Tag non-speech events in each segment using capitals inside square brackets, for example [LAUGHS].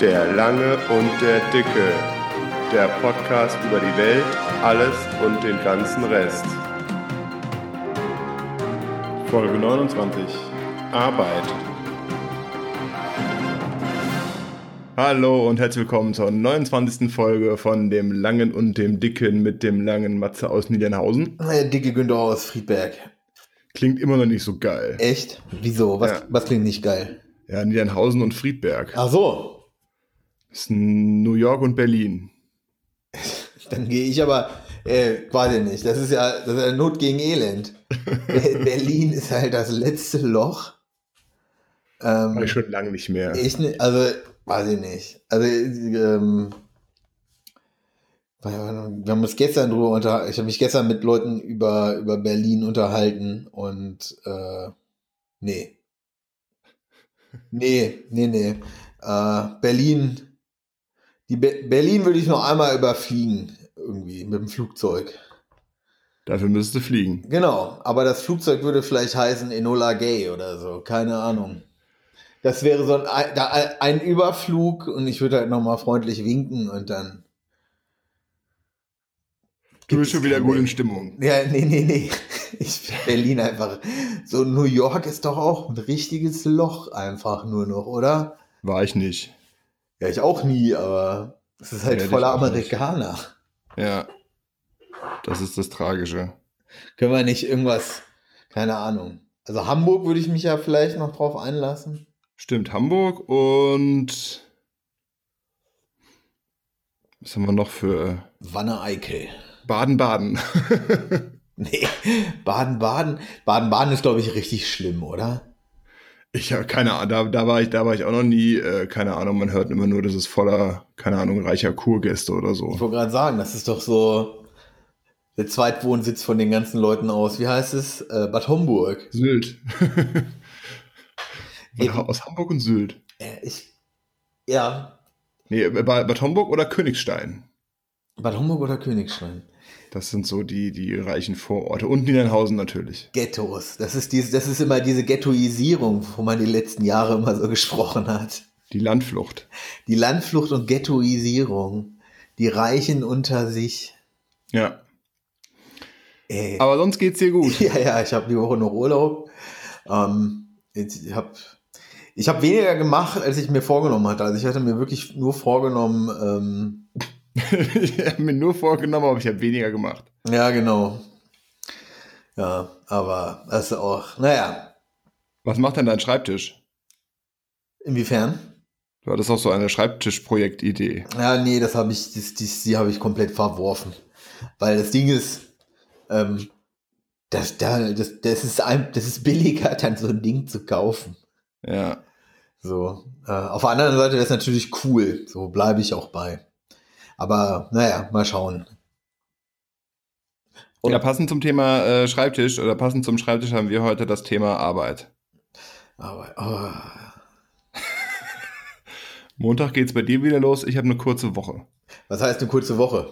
Der Lange und der Dicke. Der Podcast über die Welt, alles und den ganzen Rest. Folge 29. Arbeit. Hallo und herzlich willkommen zur 29. Folge von dem Langen und dem Dicken mit dem langen Matze aus Niedernhausen. Der dicke Günther aus Friedberg. Klingt immer noch nicht so geil. Echt? Wieso? Was, Ja. was klingt nicht geil? Ja, Niedernhausen und Friedberg. Ach so. Ist New York und Berlin. [LAUGHS] Dann gehe ich aber, äh, weiß ich nicht. Das ist ja, das ist ja Not gegen Elend. [LAUGHS] Be- Berlin ist halt das letzte Loch. War Ähm, ich schon lange nicht mehr. ich, ne- also, weiß ich nicht. Also, ähm, wir haben uns gestern drüber unterhalten. Ich habe mich gestern mit Leuten über, über Berlin unterhalten und äh, nee. Nee, nee, nee. Äh, Berlin, die Be Berlin würde ich noch einmal überfliegen, irgendwie mit dem Flugzeug. Dafür müsstest du fliegen. Genau, aber das Flugzeug würde vielleicht heißen Enola Gay oder so, keine Ahnung. Das wäre so ein, ein, Überflug und ich würde halt nochmal freundlich winken und dann. Du bist schon wieder gut in. Stimmung. Ja, nee, nee, nee. Ich Berlin einfach. So New York ist doch auch ein richtiges Loch einfach nur noch, oder? War ich nicht. Ja, ich auch nie, aber es ist halt Ja, voller nicht. Amerikaner. Ja. Das ist das Tragische. Können wir nicht irgendwas, keine Ahnung. Also Hamburg würde ich mich ja vielleicht noch drauf einlassen. Stimmt, Hamburg und was haben wir noch für Wanne-Eickel. Baden-Baden? [LAUGHS] Nee, Baden-Baden. Baden-Baden ist, glaube ich, richtig schlimm, oder? Ich habe keine Ahnung, da, da, war ich, da war ich auch noch nie, äh, keine Ahnung, man hört immer nur, das ist voller, keine Ahnung, reicher Kurgäste oder Ich so. wollte gerade sagen, das ist doch so der Zweitwohnsitz von den ganzen Leuten aus. Wie heißt es? Äh, Bad Homburg. Sylt. [LAUGHS] Eben. Aus Hamburg und Sylt. Äh, ich, ja, Nee, äh, Bad Bad Homburg oder Königstein. Bad Homburg oder Königstein? Das sind so die, die reichen Vororte. Und Niedernhausen natürlich. Ghettos. Das ist, diese, das ist immer diese Ghettoisierung, wo man die letzten Jahre immer so [LAUGHS] gesprochen hat. Die Landflucht. Die Landflucht und Ghettoisierung. Die Reichen unter sich. Ja. Ey. Aber sonst geht's dir gut. [LAUGHS] Ja, ja, ich habe die Woche noch Urlaub. Ähm, ich habe ich hab weniger gemacht, als ich mir vorgenommen hatte. Also ich hatte mir wirklich nur vorgenommen, ähm, ich [LAUGHS] habe mir nur vorgenommen, aber ich habe weniger gemacht. ja, genau. Ja, aber das ist auch, naja, Was macht denn dein Schreibtisch? inwiefern? Du hattest auch so eine Schreibtischprojektidee. Ja, nee, das habe ich, das, das, die habe ich komplett verworfen. Weil das Ding ist, ähm, das, da, das, das, ist ein, das ist billiger, dann so ein Ding zu kaufen. Ja. So. Äh, auf der anderen Seite wäre es natürlich cool. So bleibe ich auch bei. Aber naja, mal schauen. Und- ja, passend zum Thema äh, Schreibtisch oder passend zum Schreibtisch haben wir heute das Thema Arbeit. Aber oh, [LAUGHS] Montag geht's bei dir wieder los. Ich habe eine kurze Woche. was heißt eine kurze Woche?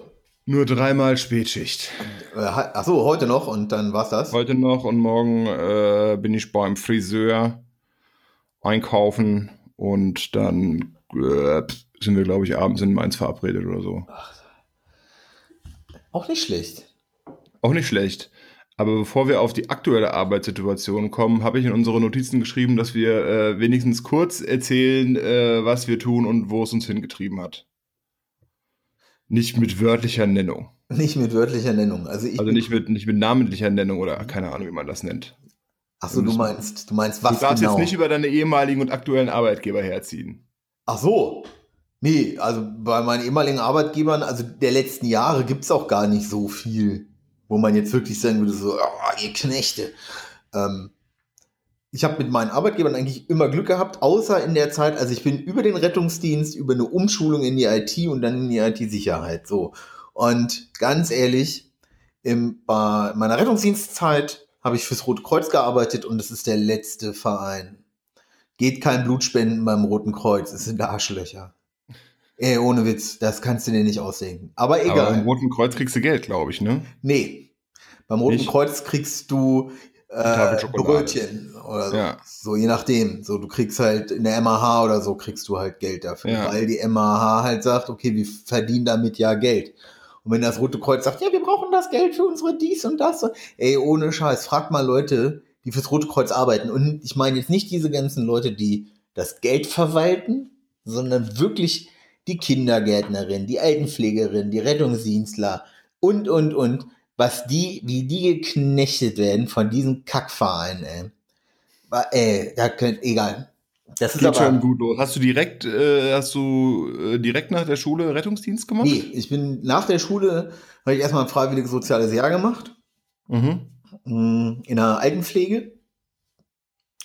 Nur dreimal Spätschicht. Äh, ha- ach so, heute noch und dann war's das. Heute noch und morgen äh, bin ich beim Friseur einkaufen und dann äh, sind wir, glaube ich, abends in Mainz verabredet oder so. Auch nicht schlecht. Auch nicht schlecht. Aber bevor wir auf die aktuelle Arbeitssituation kommen, habe ich in unsere Notizen geschrieben, dass wir äh, wenigstens kurz erzählen, äh, was wir tun und wo es uns hingetrieben hat. Nicht mit wörtlicher Nennung. Nicht mit wörtlicher Nennung. Also ich. Also nicht mit, nicht mit namentlicher Nennung oder keine Ahnung, wie man das nennt. ach so, du meinst, du meinst was du darfst genau? jetzt nicht über deine ehemaligen und aktuellen Arbeitgeber herziehen. Ach so. Nee, also bei meinen ehemaligen Arbeitgebern, also der letzten Jahre gibt's auch gar nicht so viel, wo man jetzt wirklich sagen würde, so, oh, ihr Knechte. Ähm, ich habe mit meinen Arbeitgebern eigentlich immer Glück gehabt, außer in der Zeit, also ich bin über den Rettungsdienst, über eine Umschulung in die IT und dann in die IT-Sicherheit. So. Und ganz ehrlich, im, bei meiner Rettungsdienstzeit habe ich fürs Rote Kreuz gearbeitet und es ist der letzte Verein. Geht kein Blutspenden beim Roten Kreuz, es sind Arschlöcher. Ey, ohne Witz, das kannst du dir nicht ausdenken. Aber egal. Aber im Roten Kreuz kriegst du Geld, glaube ich, ne? nee. Beim Roten Nicht? Kreuz kriegst du äh, Brötchen oder so. Ja. so, je nachdem. So, du kriegst halt in der MAH oder so kriegst du halt Geld dafür, ja. weil die MAH halt sagt, okay, wir verdienen damit ja Geld. Und wenn das Rote Kreuz sagt, ja, wir brauchen das Geld für unsere dies und das, ey, ohne Scheiß, frag mal Leute, die fürs Rote Kreuz arbeiten. Und ich meine jetzt nicht diese ganzen Leute, die das Geld verwalten, sondern wirklich die Kindergärtnerin, die Altenpflegerin, die Rettungsdienstler und, und, und was die, wie die geknechtet werden von diesen Kackvereinen, ey. Ey, da könnt, egal. Das ist Geht aber, schon gut los. Hast du direkt, äh, hast du äh, direkt nach der Schule Rettungsdienst gemacht? Nee, ich bin nach der Schule, habe ich erstmal ein freiwilliges soziales Jahr gemacht. Mhm. Mm, in der Altenpflege.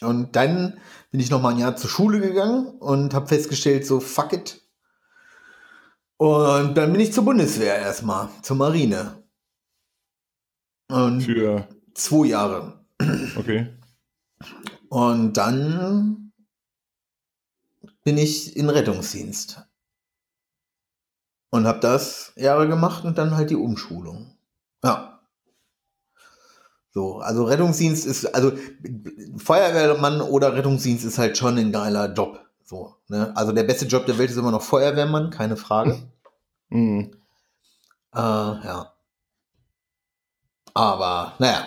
Und dann bin ich noch mal ein Jahr zur Schule gegangen und habe festgestellt, so fuck it. Und dann bin ich zur Bundeswehr erstmal, zur Marine. Und Für zwei Jahre. Okay. Und dann bin ich in Rettungsdienst. Und habe das Jahre gemacht und dann halt die Umschulung. Ja. So, also Rettungsdienst ist, also Feuerwehrmann oder Rettungsdienst ist halt schon ein geiler Job. So, ne? Also der beste Job der Welt ist immer noch Feuerwehrmann, keine Frage. [LAUGHS] Mhm. Äh, ja. Aber naja.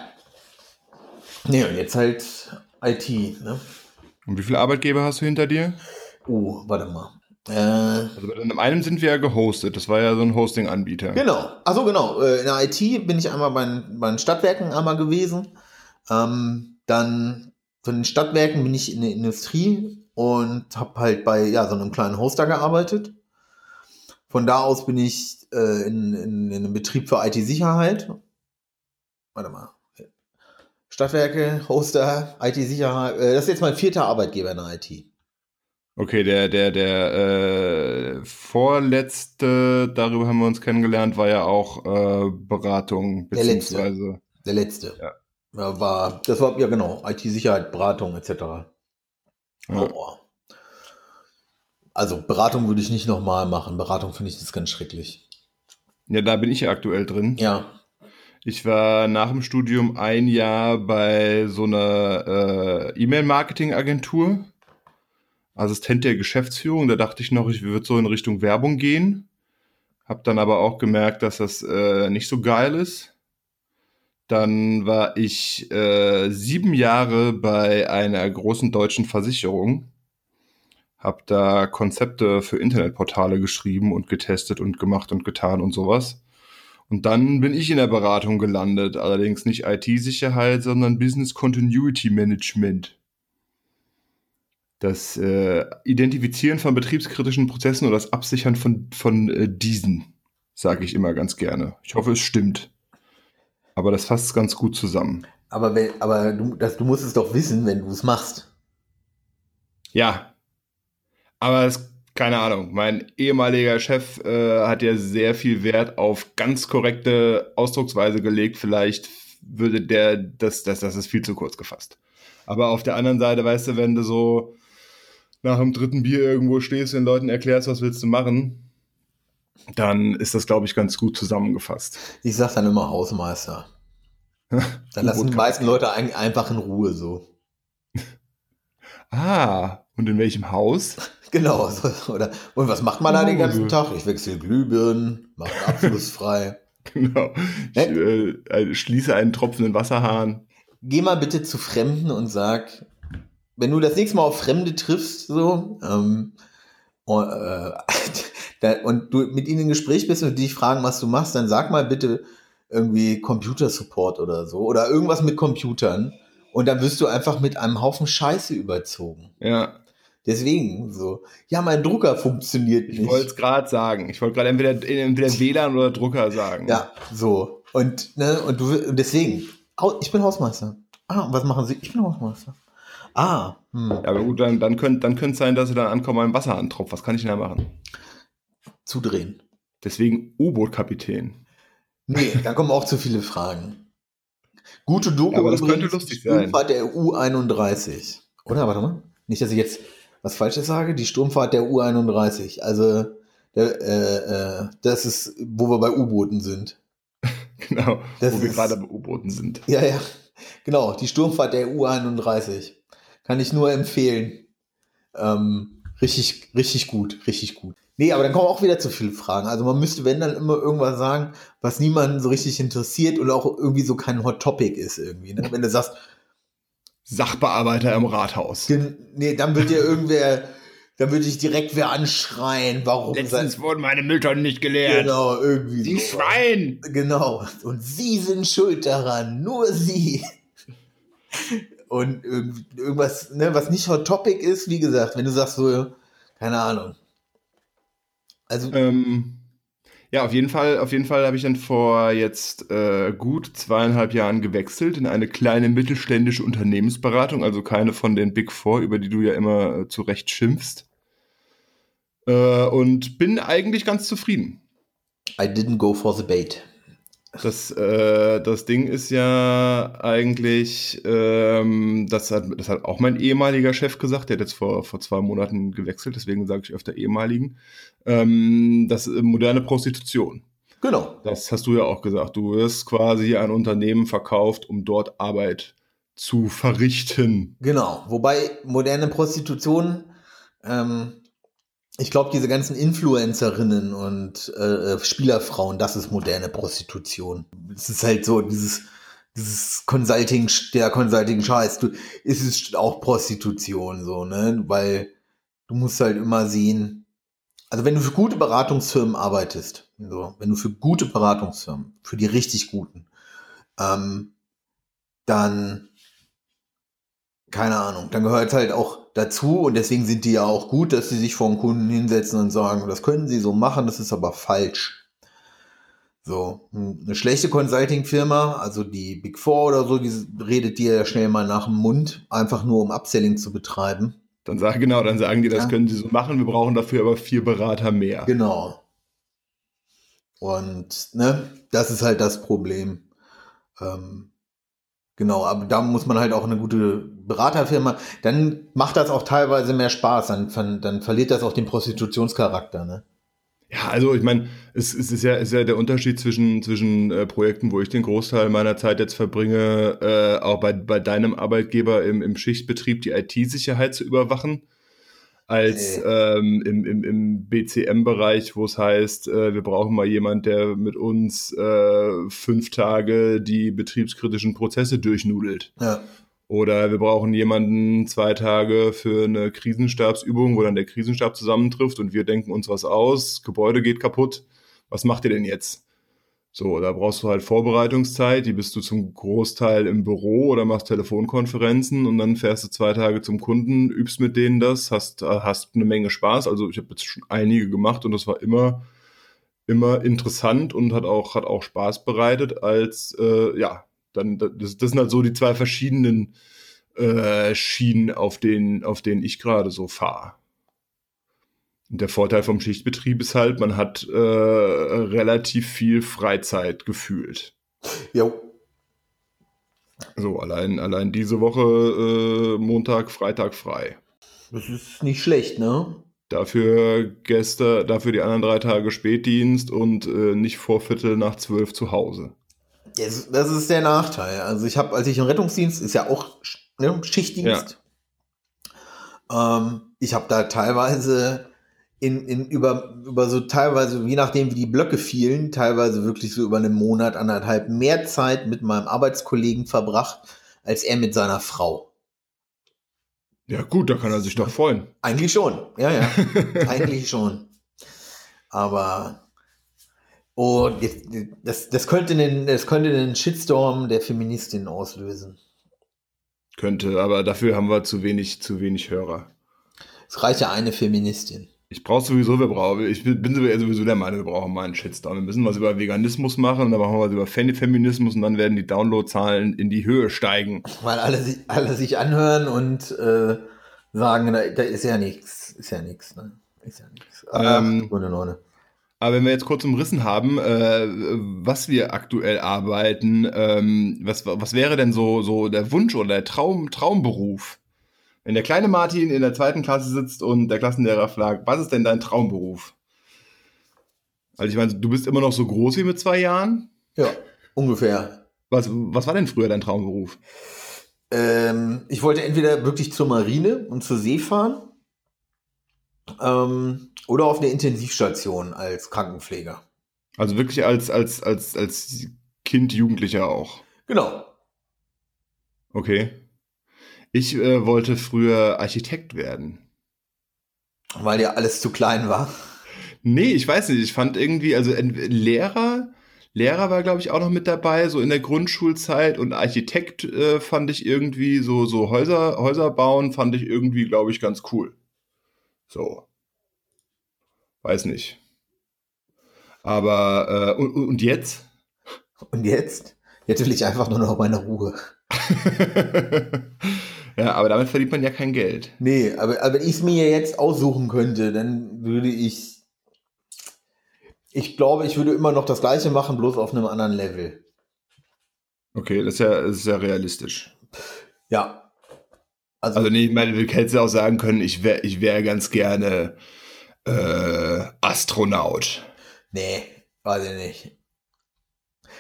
Nee, und jetzt halt IT. Ne? Und wie viele Arbeitgeber hast du hinter dir? Oh, warte mal. Äh, also in einem sind wir ja gehostet. Das war ja so ein Hosting-Anbieter. Genau. Achso, genau. Äh, in der IT bin ich einmal bei, bei den Stadtwerken einmal gewesen. Ähm, dann von den Stadtwerken bin ich in der Industrie und habe halt bei ja, so einem kleinen Hoster gearbeitet. Von da aus bin ich äh, in, in, in einem Betrieb für IT-Sicherheit warte mal. Stadtwerke, Hoster, IT-Sicherheit. Äh, das ist jetzt mein vierter Arbeitgeber in der IT. Okay, der, der, der äh, vorletzte, darüber haben wir uns kennengelernt, war ja auch äh, Beratung, beziehungsweise. Der letzte. Der letzte. Ja. ja. War, das war, ja genau, IT-Sicherheit, Beratung etc. Ja. Oh. Also Beratung würde ich nicht nochmal machen. Beratung finde ich das ganz schrecklich. Ja, da bin ich ja aktuell drin. Ja. Ich war nach dem Studium ein Jahr bei so einer äh, E-Mail-Marketing-Agentur, Assistent der Geschäftsführung. Da dachte ich noch, ich würde so in Richtung Werbung gehen. Hab dann aber auch gemerkt, dass das äh, nicht so geil ist. Dann war ich äh, sieben Jahre bei einer großen deutschen Versicherung. Hab da Konzepte für Internetportale geschrieben und getestet und gemacht und getan und sowas. Und dann bin ich in der Beratung gelandet, allerdings nicht IT-Sicherheit, sondern Business Continuity Management. Das äh, Identifizieren von betriebskritischen Prozessen oder das Absichern von, von äh, diesen, sage ich immer ganz gerne. Ich hoffe, es stimmt. Aber das fasst ganz gut zusammen. Aber, wenn, aber du, das, du musst es doch wissen, wenn du es machst. Ja. Aber es keine Ahnung, mein ehemaliger Chef äh, hat ja sehr viel Wert auf ganz korrekte Ausdrucksweise gelegt. Vielleicht würde der, das, das, das ist viel zu kurz gefasst. Aber auf der anderen Seite, weißt du, wenn du so nach dem dritten Bier irgendwo stehst und den Leuten erklärst, was willst du machen, dann ist das, glaube ich, ganz gut zusammengefasst. Ich sag dann immer Hausmeister. [LAUGHS] Dann lassen die meisten Leute einfach in Ruhe so. [LAUGHS] ah, und in welchem Haus? [LAUGHS] Genau. Oder, und was macht man da den ganzen Tag? Ich wechsle Glühbirnen, mache abflussfrei. genau. Ich äh, äh, schließe einen tropfenden Wasserhahn. Geh mal bitte zu Fremden und sag, wenn du das nächste Mal auf Fremde triffst, so, ähm, und, äh, und du mit ihnen im Gespräch bist und die dich fragen, was du machst, dann sag mal bitte irgendwie Computersupport oder so oder irgendwas mit Computern. Und dann wirst du einfach mit einem Haufen Scheiße überzogen. Ja. Deswegen so, ja, mein Drucker funktioniert nicht. Ich wollte es gerade sagen. Ich wollte gerade entweder, entweder WLAN oder Drucker sagen. Ja, so. Und, ne, und du, und deswegen, ich bin Hausmeister. Ah, was machen Sie? Ich bin Hausmeister. Ah, hm. Ja, aber gut, dann, dann könnte dann es sein, dass Sie dann ankommen, ein Wasser antropft. Was kann ich denn da machen? Zudrehen. Deswegen U-Boot-Kapitän. Nee, da kommen auch zu viele Fragen. Gute Doku ja, aber das könnte lustig sein. War der U31. Oder? Warte mal. Nicht, dass ich jetzt was Falsches sage, die Sturmfahrt der U-31. Also, der, äh, äh, das ist, wo wir bei U-Booten sind. [LAUGHS] Genau, Das wo wir ist- gerade bei U-Booten sind. Ja, ja. Genau, die Sturmfahrt der U31. Kann ich nur empfehlen. Ähm, richtig, richtig gut, richtig gut. Nee, aber dann kommen auch wieder zu viele Fragen. Also man müsste, wenn dann immer irgendwas sagen, was niemanden so richtig interessiert und auch irgendwie so kein Hot Topic ist irgendwie. Ne? Wenn du sagst, Sachbearbeiter im Rathaus. nee, dann wird dir irgendwer, dann würde ich direkt wer anschreien, warum Letztens wurden meine Mülltonnen nicht geleert. Genau, irgendwie Die so. Schwein! Genau. Und sie sind schuld daran. Nur sie. Und irgend- irgendwas, ne, was nicht Hot Topic ist, wie gesagt, wenn du sagst so, keine Ahnung. Also, Ähm, ja, auf jeden Fall, auf jeden Fall habe ich dann vor jetzt äh, gut zweieinhalb Jahren gewechselt in eine kleine mittelständische Unternehmensberatung, also keine von den Big Four, über die du ja immer äh, zu Recht schimpfst. Äh, und bin eigentlich ganz zufrieden. I didn't go for the bait. Das, äh, das Ding ist ja eigentlich, ähm, das, hat, das hat auch mein ehemaliger Chef gesagt, der hat jetzt vor, vor zwei Monaten gewechselt, deswegen sage ich öfter ehemaligen, ähm, das ist moderne Prostitution. Genau. Das hast du ja auch gesagt. Du wirst quasi ein Unternehmen verkauft, um dort Arbeit zu verrichten. Genau. Wobei moderne Prostitution, ähm, ich glaube, diese ganzen Influencerinnen und äh, Spielerfrauen, das ist moderne Prostitution. Es ist halt so dieses, dieses Consulting, der Consulting-Scheiß. Du, es ist auch Prostitution, so, ne? Weil du musst halt immer sehen, also wenn du für gute Beratungsfirmen arbeitest, so, wenn du für gute Beratungsfirmen, für die richtig guten, ähm, dann keine Ahnung, dann gehört halt auch dazu und deswegen sind die ja auch gut, dass sie sich vor den Kunden hinsetzen und sagen, das können sie so machen, das ist aber falsch. So, eine schlechte Consulting-Firma, also die Big Four oder so, die redet dir ja schnell mal nach dem Mund, einfach nur um Upselling zu betreiben. Dann sag, genau, dann sagen die, das Ja. können sie so machen, wir brauchen dafür aber vier Berater mehr. Genau. Und ne, das ist halt das Problem. Ähm, genau, aber da muss man halt auch eine gute Beraterfirma. Dann macht das auch teilweise mehr Spaß. Dann, dann, verliert das auch den Prostitutionscharakter. Ne? Ja, also ich meine, es, es ist ja, ist ja der Unterschied zwischen, zwischen äh, Projekten, wo ich den Großteil meiner Zeit jetzt verbringe, äh, auch bei, bei deinem Arbeitgeber im, im Schichtbetrieb die IT-Sicherheit zu überwachen, als ähm, im, im, im BCM-Bereich, wo es heißt, äh, wir brauchen mal jemand, der mit uns äh, fünf Tage die betriebskritischen Prozesse durchnudelt. Ja. Oder wir brauchen jemanden zwei Tage für eine Krisenstabsübung, wo dann der Krisenstab zusammentrifft und wir denken uns was aus, Gebäude geht kaputt. Was macht ihr denn jetzt? So, da brauchst du halt Vorbereitungszeit, die bist du zum Großteil im Büro oder machst Telefonkonferenzen und dann fährst du zwei Tage zum Kunden, übst mit denen das, hast, hast eine Menge Spaß. Also ich habe jetzt schon einige gemacht und das war immer, immer interessant und hat auch, hat auch Spaß bereitet, als äh, ja, dann, das, das sind halt so die zwei verschiedenen äh, Schienen, auf denen, auf denen ich gerade so fahre. Und der Vorteil vom Schichtbetrieb ist halt, man hat äh, relativ viel Freizeit gefühlt. Jo. So, allein, allein diese Woche äh, Montag, Freitag frei. Das ist nicht schlecht, ne? Dafür gestern, dafür die anderen drei Tage Spätdienst und äh, nicht vor Viertel nach zwölf zu Hause. Das, das ist der Nachteil. Also ich habe, als ich im Rettungsdienst, ist ja auch ne, Schichtdienst. Ähm, ich habe da teilweise in, in über, über so teilweise, je nachdem wie die Blöcke fielen, teilweise wirklich so über einen Monat, anderthalb mehr Zeit mit meinem Arbeitskollegen verbracht, als er mit seiner Frau. Ja gut, da kann er sich doch freuen. Eigentlich schon, ja, ja. [LAUGHS] Eigentlich schon. Aber oh, jetzt- das, das, könnte den, das könnte den Shitstorm der Feministin auslösen. Könnte, aber dafür haben wir zu wenig, zu wenig Hörer. Es reicht ja eine Feministin. Ich brauche sowieso, wir brauchen, ich bin sowieso der Meinung, wir brauchen mal einen Shitstorm. Wir müssen was über Veganismus machen und dann machen wir was über Fem- Feminismus und dann werden die Downloadzahlen in die Höhe steigen. Weil alle, sich- alle sich anhören und äh, sagen, da, da ist ja nichts. Ist ja nichts. Ne? Ist ja nichts. Ähm, Ohne Neune. Aber wenn wir jetzt kurz umrissen haben, äh, was wir aktuell arbeiten, ähm, was, was wäre denn so, so der Wunsch oder der Traum, Traumberuf? Wenn der kleine Martin in der zweiten Klasse sitzt und der Klassenlehrer fragt, was ist denn dein Traumberuf? Also ich meine, du bist immer noch so groß wie mit zwei Jahren. Ja. ungefähr. Was, was war denn früher dein Traumberuf? Ähm, ich wollte entweder wirklich zur Marine und zur See fahren ähm, oder auf eine Intensivstation als Krankenpfleger. Also wirklich als, als, als, als Kind, Jugendlicher auch. Genau. Okay. Ich äh, wollte früher Architekt werden. Weil dir alles zu klein war. Nee, ich weiß nicht. Ich fand irgendwie, also Lehrer, Lehrer war, glaube ich, auch noch mit dabei, so in der Grundschulzeit. Und Architekt äh, fand ich irgendwie, so, so Häuser, Häuser bauen, fand ich irgendwie, glaube ich, ganz cool. So. Weiß nicht. Aber, äh, und, und jetzt? Und jetzt? Jetzt will ich einfach nur noch meine Ruhe. [LAUGHS] ja, aber damit verdient man ja kein Geld. Nee, aber, aber wenn ich es mir jetzt aussuchen könnte, dann würde ich. Ich glaube, ich würde immer noch das gleiche machen, bloß auf einem anderen Level. Okay, das ist ja, das ist ja realistisch. Ja. Also, also nee, ich meine, du hättest ja auch sagen können, ich wäre ich wär ganz gerne äh, Astronaut. Nee, weiß ich nicht.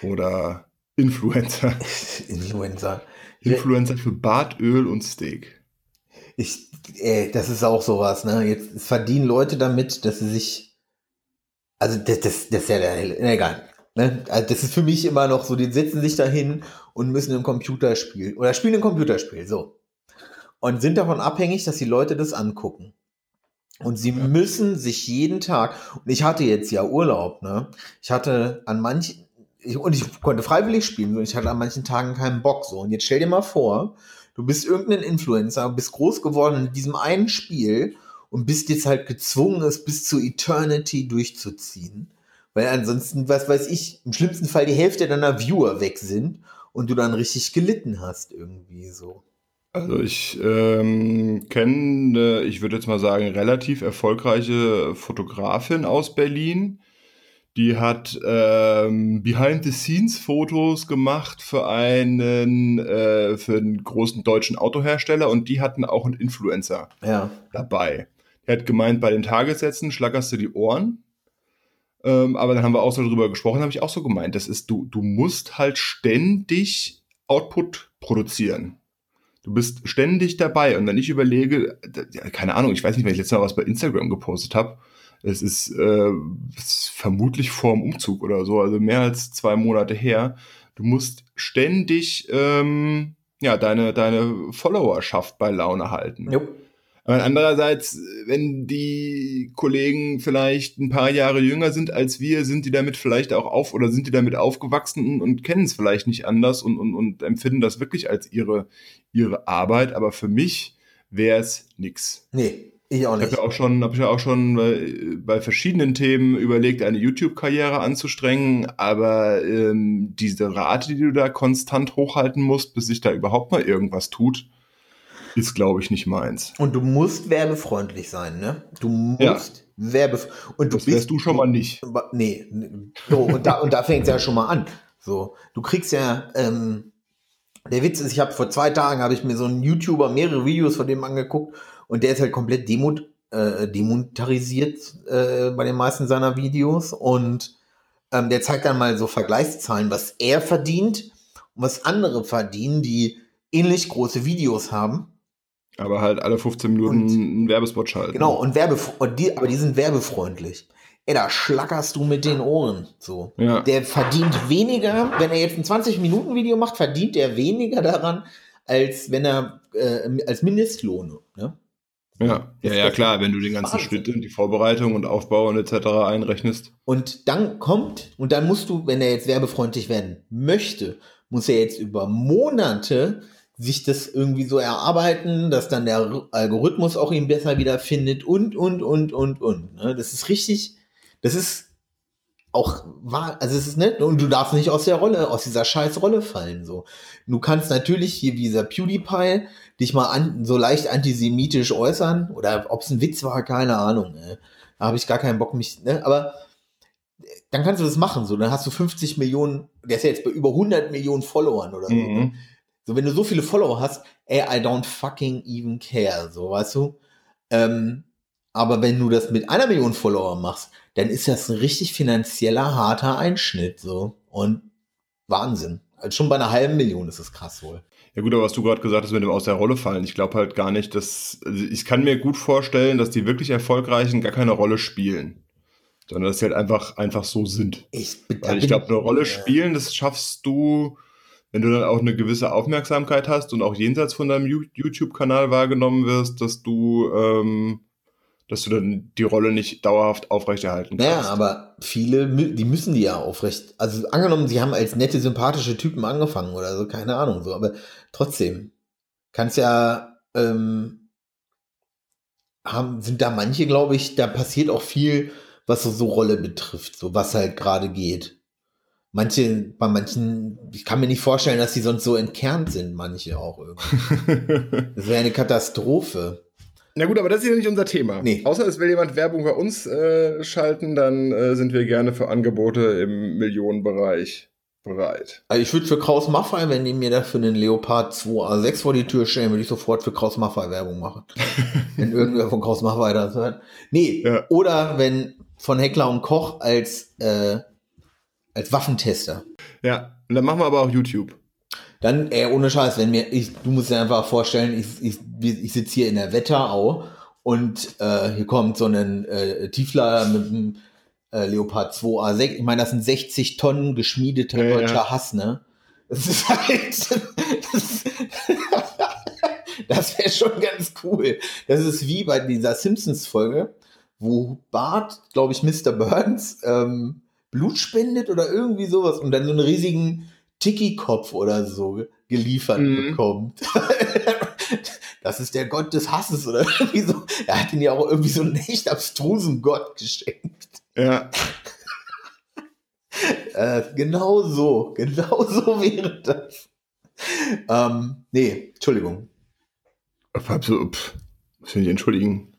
Oder Influencer. [LAUGHS] Influencer. Influencer für Bart, Öl und Steak. Ich, ey, das ist auch sowas, ne? Jetzt verdienen Leute damit, dass sie sich. Also, das, das, das ist ja der. Egal. Ne? Also das ist für mich immer noch so, die setzen sich dahin und müssen ein Computerspiel oder spielen ein Computerspiel, so. Und sind davon abhängig, dass die Leute das angucken. Und sie müssen sich jeden Tag, und ich hatte jetzt ja Urlaub, ne? Ich hatte an manchen, ich, und ich konnte freiwillig spielen ich hatte an manchen Tagen keinen Bock so. Und jetzt stell dir mal vor, du bist irgendein Influencer, bist groß geworden in diesem einen Spiel und bist jetzt halt gezwungen, es bis zur Eternity durchzuziehen. Weil ansonsten, was weiß ich, im schlimmsten Fall die Hälfte deiner Viewer weg sind und du dann richtig gelitten hast irgendwie so. Also ich ähm, kenne, ich würde jetzt mal sagen, relativ erfolgreiche Fotografin aus Berlin, die hat ähm, Behind-the-Scenes-Fotos gemacht für einen, äh, für einen großen deutschen Autohersteller und die hatten auch einen Influencer ja. dabei. Er hat gemeint, bei den Tagessätzen schlackerst du die Ohren. Ähm, aber dann haben wir auch so darüber gesprochen, habe ich auch so gemeint, das ist, du, du musst halt ständig Output produzieren. Du bist ständig dabei und wenn ich überlege, keine Ahnung, ich weiß nicht, wenn ich letztes Mal was bei Instagram gepostet habe, es ist, äh, ist vermutlich vorm Umzug oder so, also mehr als zwei Monate her. Du musst ständig ähm, ja, deine, deine Followerschaft bei Laune halten. Jupp. Aber andererseits, wenn die Kollegen vielleicht ein paar Jahre jünger sind als wir, sind die damit vielleicht auch auf oder sind die damit aufgewachsen und kennen es vielleicht nicht anders und, und, und empfinden das wirklich als ihre, ihre Arbeit. Aber für mich wäre es nix. Nee, ich auch nicht. Ich habe ja auch schon, hab ja auch schon bei, bei, verschiedenen Themen überlegt, eine YouTube-Karriere anzustrengen, aber ähm, diese Rate, die du da konstant hochhalten musst, bis sich da überhaupt mal irgendwas tut, ist, glaube ich, nicht meins. Und du musst werbefreundlich sein, ne? Du musst ja. werbefreundlich. Und du das wärst du schon mal nicht. Nee. So, und da, und da fängt es ja schon mal an. So, du kriegst ja, ähm, der Witz ist, ich habe vor zwei Tagen habe ich mir so einen YouTuber mehrere Videos von dem angeguckt und der ist halt komplett demut, äh, demonetarisiert äh, bei den meisten seiner Videos. Und ähm, der zeigt dann mal so Vergleichszahlen, was er verdient und was andere verdienen, die ähnlich große Videos haben. Aber halt alle 15 Minuten und, einen Werbespot schalten. Genau, und, Werbef und die, aber die sind werbefreundlich. Ey, da schlackerst du mit den Ohren. So. Ja. Der verdient weniger, wenn er jetzt ein 20-Minuten-Video macht, verdient er weniger daran, als wenn er äh, als Mindestlohn. Ne? Ja, ja, ja, klar, wenn du den ganzen Wahnsinn. Schritt und die Vorbereitung und Aufbau und etc. einrechnest. Und dann kommt, und dann musst du, wenn er jetzt werbefreundlich werden möchte, muss er jetzt über Monate sich das irgendwie so erarbeiten, dass dann der Algorithmus auch ihn besser wiederfindet und, und, und, und, und. Ne? Das ist richtig, das ist auch wahr, also es ist nett und du darfst nicht aus der Rolle, aus dieser scheiß Rolle fallen, so. Du kannst natürlich hier wie dieser PewDiePie dich mal an, so leicht antisemitisch äußern oder ob es ein Witz war, keine Ahnung. Ne? Da habe ich gar keinen Bock mich, ne? aber dann kannst du das machen, so. Dann hast du 50 Millionen, der ist ja jetzt bei über 100 Millionen Followern oder so. Ne? Mhm. So, wenn du so viele Follower hast, ey, I don't fucking even care, so, weißt du? Ähm, aber wenn du das mit einer Million Follower machst, dann ist das ein richtig finanzieller, harter Einschnitt, so. Und Wahnsinn. Also schon bei einer halben Million ist es krass wohl. Ja gut, aber was du gerade gesagt hast mit dem aus der Rolle fallen, ich glaube halt gar nicht, dass also ich kann mir gut vorstellen, dass die wirklich erfolgreichen gar keine Rolle spielen, sondern dass sie halt einfach einfach so sind. Ich, Weil ich glaube, eine Rolle spielen, das schaffst du, wenn du dann auch eine gewisse Aufmerksamkeit hast und auch jenseits von deinem YouTube-Kanal wahrgenommen wirst, dass du ähm, dass du dann die Rolle nicht dauerhaft aufrechterhalten kannst. Ja, aber viele, die müssen die ja aufrecht. Also angenommen, sie haben als nette, sympathische Typen angefangen oder so, keine Ahnung, so, aber trotzdem kannst ja, ähm, haben, sind da manche, glaube ich, da passiert auch viel, was so, so Rolle betrifft, so was halt gerade geht. Manche, bei manchen, ich kann mir nicht vorstellen, dass die sonst so entkernt sind, manche auch irgendwie. [LAUGHS] das wäre eine Katastrophe. Na gut, aber das ist ja nicht unser Thema. Nee. Außer es will jemand Werbung bei uns äh, schalten, dann äh, sind wir gerne für Angebote im Millionenbereich bereit. Also ich würde für Kraus Maffei, wenn die mir dafür einen Leopard 2A6 vor die Tür stellen, würde ich sofort für Kraus Maffei Werbung machen. [LAUGHS] wenn irgendwer von Kraus Maffei das hört. Nee, ja. oder wenn von Heckler und Koch als, äh, als Waffentester. Ja, und dann machen wir aber auch YouTube. Dann, ey, ohne Scheiß, wenn mir, ich, du musst dir einfach vorstellen, ich, ich, ich sitze hier in der Wetterau und äh, hier kommt so ein äh, Tieflader mit einem äh, Leopard 2A6. Ich meine, das sind 60 Tonnen geschmiedeter ja, deutscher ja. Hass, ne? Das ist halt. das, [LAUGHS] das wäre schon ganz cool. Das ist wie bei dieser Simpsons-Folge, wo Bart, glaube ich, Mr. Burns ähm, Blut spendet oder irgendwie sowas und dann so einen riesigen Tiki-Kopf oder so geliefert mhm. bekommt. [LAUGHS] das ist der Gott des Hasses oder [LAUGHS] irgendwie so. Er hat ihn ja auch irgendwie so einen echt abstrusen Gott geschenkt. Ja. [LAUGHS] äh, genau so, genau so wäre das. Ähm, nee, Entschuldigung. So, pff, muss ich nicht entschuldigen.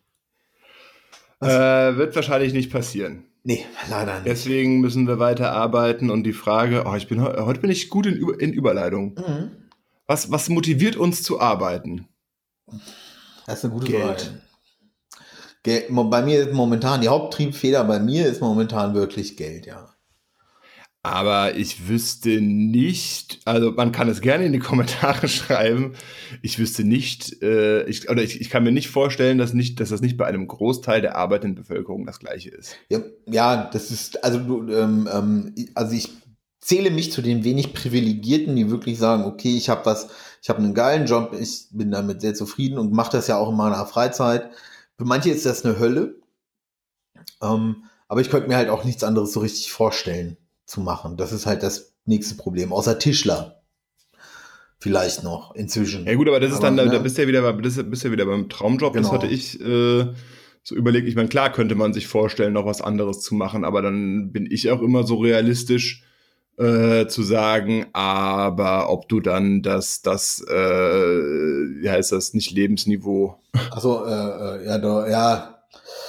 Äh, wird wahrscheinlich nicht passieren. Nee, leider nicht. Deswegen müssen wir weiter arbeiten und die Frage, oh, ich bin heute bin ich gut in, in Überleitung. Mhm. Was, was motiviert uns zu arbeiten? Das ist eine gute Geld. Frage. Geld. Bei mir ist momentan die Haupttriebfeder bei mir ist momentan wirklich Geld, ja. Aber ich wüsste nicht, also man kann es gerne in die [LAUGHS] Kommentare schreiben. Ich wüsste nicht, äh, ich, oder ich, ich kann mir nicht vorstellen, dass, nicht, dass das nicht bei einem Großteil der arbeitenden Bevölkerung das gleiche ist. Ja, ja das ist, also, ähm, ähm, also ich zähle mich zu den wenig Privilegierten, die wirklich sagen, okay, ich habe was, ich habe einen geilen Job, ich bin damit sehr zufrieden und mache das ja auch in meiner Freizeit. Für manche ist das eine Hölle, ähm, aber ich könnte mir halt auch nichts anderes so richtig vorstellen zu machen. Das ist halt das nächste Problem. Außer Tischler. Vielleicht noch inzwischen. Ja gut, aber das ist aber, dann, ne? da bist du ja wieder, bist, bist ja wieder beim Traumjob. Genau. Das hatte ich äh, so überlegt. Ich meine, klar könnte man sich vorstellen, noch was anderes zu machen, aber dann bin ich auch immer so realistisch äh, zu sagen, aber ob du dann das, das, äh, wie heißt das, nicht Lebensniveau. Achso, äh, äh, ja, doch, ja.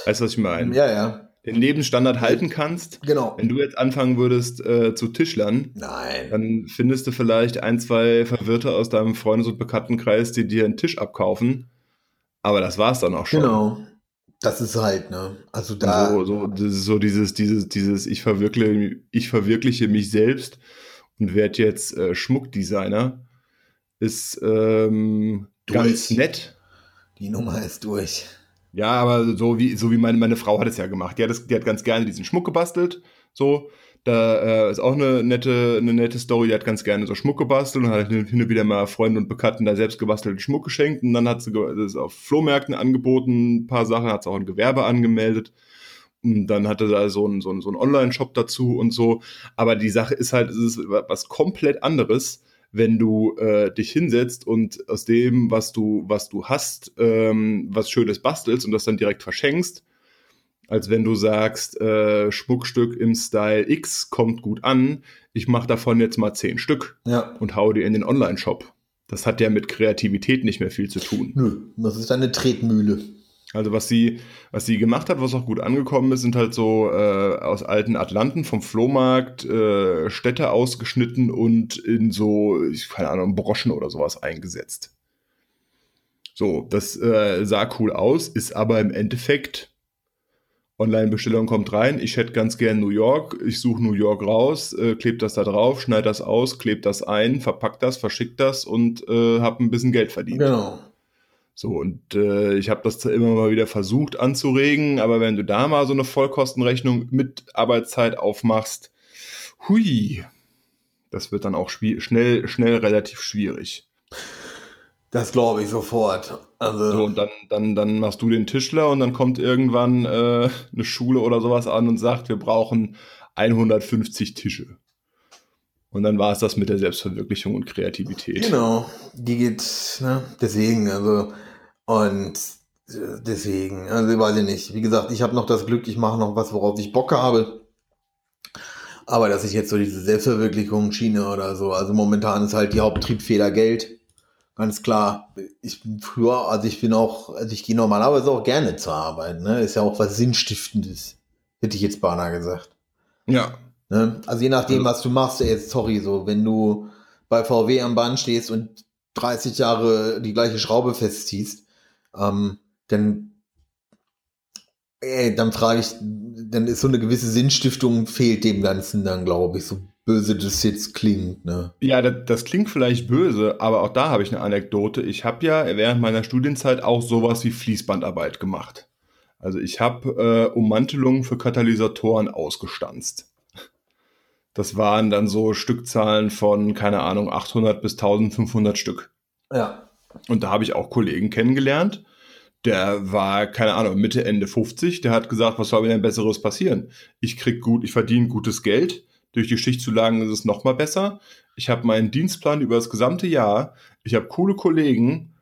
Weißt du, was ich meine? Ja, ja den Lebensstandard halten kannst. Genau. Wenn du jetzt anfangen würdest äh, zu Tischlern, Nein. dann findest du vielleicht ein, zwei Verwirrte aus deinem Freundes- und Bekanntenkreis, die dir einen Tisch abkaufen. Aber das war's dann auch schon. Genau. Das ist halt, ne? Also da. So, so, das ist so dieses, dieses, dieses, ich verwirkliche, ich verwirkliche mich selbst und werde jetzt äh, Schmuckdesigner. Ist ähm, ganz nett. Die Nummer ist durch. Ja, aber so wie, so wie meine, meine Frau hat es ja gemacht. Die hat, das, die hat ganz gerne diesen Schmuck gebastelt. So, da äh, ist auch eine nette, eine nette Story. Die hat ganz gerne so Schmuck gebastelt und hat hin und wieder mal Freunden und Bekannten da selbst gebastelten Schmuck geschenkt. Und dann hat sie das auf Flohmärkten angeboten, ein paar Sachen, hat sie auch ein Gewerbe angemeldet. Und dann hatte sie so einen, so einen, so einen Online-Shop dazu und so. Aber die Sache ist halt, es ist was komplett anderes wenn du äh, dich hinsetzt und aus dem, was du, was du hast, ähm, was Schönes bastelst und das dann direkt verschenkst, als wenn du sagst, äh, Schmuckstück im Style X kommt gut an, ich mache davon jetzt mal zehn Stück ja. und hau die in den Online-Shop. Das hat ja mit Kreativität nicht mehr viel zu tun. Nö, das ist eine Tretmühle. Also was sie, was sie gemacht hat, was auch gut angekommen ist, sind halt so äh, aus alten Atlanten vom Flohmarkt äh, Städte ausgeschnitten und in so, ich keine Ahnung, Broschen oder sowas eingesetzt. So, das äh, sah cool aus, ist aber im Endeffekt Online-Bestellung kommt rein, ich hätte ganz gern New York, ich suche New York raus, äh, klebe das da drauf, schneide das aus, klebe das ein, verpack das, verschick das und äh, habe ein bisschen Geld verdient. Genau. So, und äh, ich habe das immer mal wieder versucht anzuregen, aber wenn du da mal so eine Vollkostenrechnung mit Arbeitszeit aufmachst, hui, das wird dann auch schnell, schnell relativ schwierig. Das glaube ich sofort. Also so, und dann, dann, dann machst du den Tischler und dann kommt irgendwann äh, eine Schule oder sowas an und sagt, wir brauchen 150 Tische. Und dann war es das mit der Selbstverwirklichung und Kreativität. Genau, die geht, ne, deswegen, also, und äh, deswegen, also weiß ich nicht. Wie gesagt, ich habe noch das Glück, ich mache noch was, worauf ich Bock habe. Aber dass ich jetzt so diese Selbstverwirklichung schiene oder so, also momentan ist halt die Haupttriebfeder Geld. Ganz klar. Ich bin früher, also ich bin auch, also ich gehe normalerweise auch gerne zur Arbeit, ne? Ist ja auch was Sinnstiftendes. Hätte ich jetzt beinahe gesagt. Ja. Ne? Also je nachdem, was du machst, jetzt, sorry, so, wenn du bei VW am Band stehst und 30 Jahre die gleiche Schraube festziehst, ähm, dann, ey, dann frage ich, dann ist so eine gewisse Sinnstiftung fehlt dem Ganzen dann, glaube ich, so böse das jetzt klingt, ne? Ja, das, das klingt vielleicht böse, aber auch da habe ich eine Anekdote. Ich habe ja während meiner Studienzeit auch sowas wie Fließbandarbeit gemacht. Also ich habe äh, Ummantelungen für Katalysatoren ausgestanzt. Das waren dann so Stückzahlen von, keine Ahnung, 800 bis 1500 Stück. Ja. Und da habe ich auch Kollegen kennengelernt. Der war, keine Ahnung, Mitte, Ende 50. Der hat gesagt, was soll mir denn Besseres passieren? Ich krieg gut, ich verdiene gutes Geld. Durch die Schichtzulagen ist es nochmal besser. Ich habe meinen Dienstplan über das gesamte Jahr. Ich habe coole Kollegen.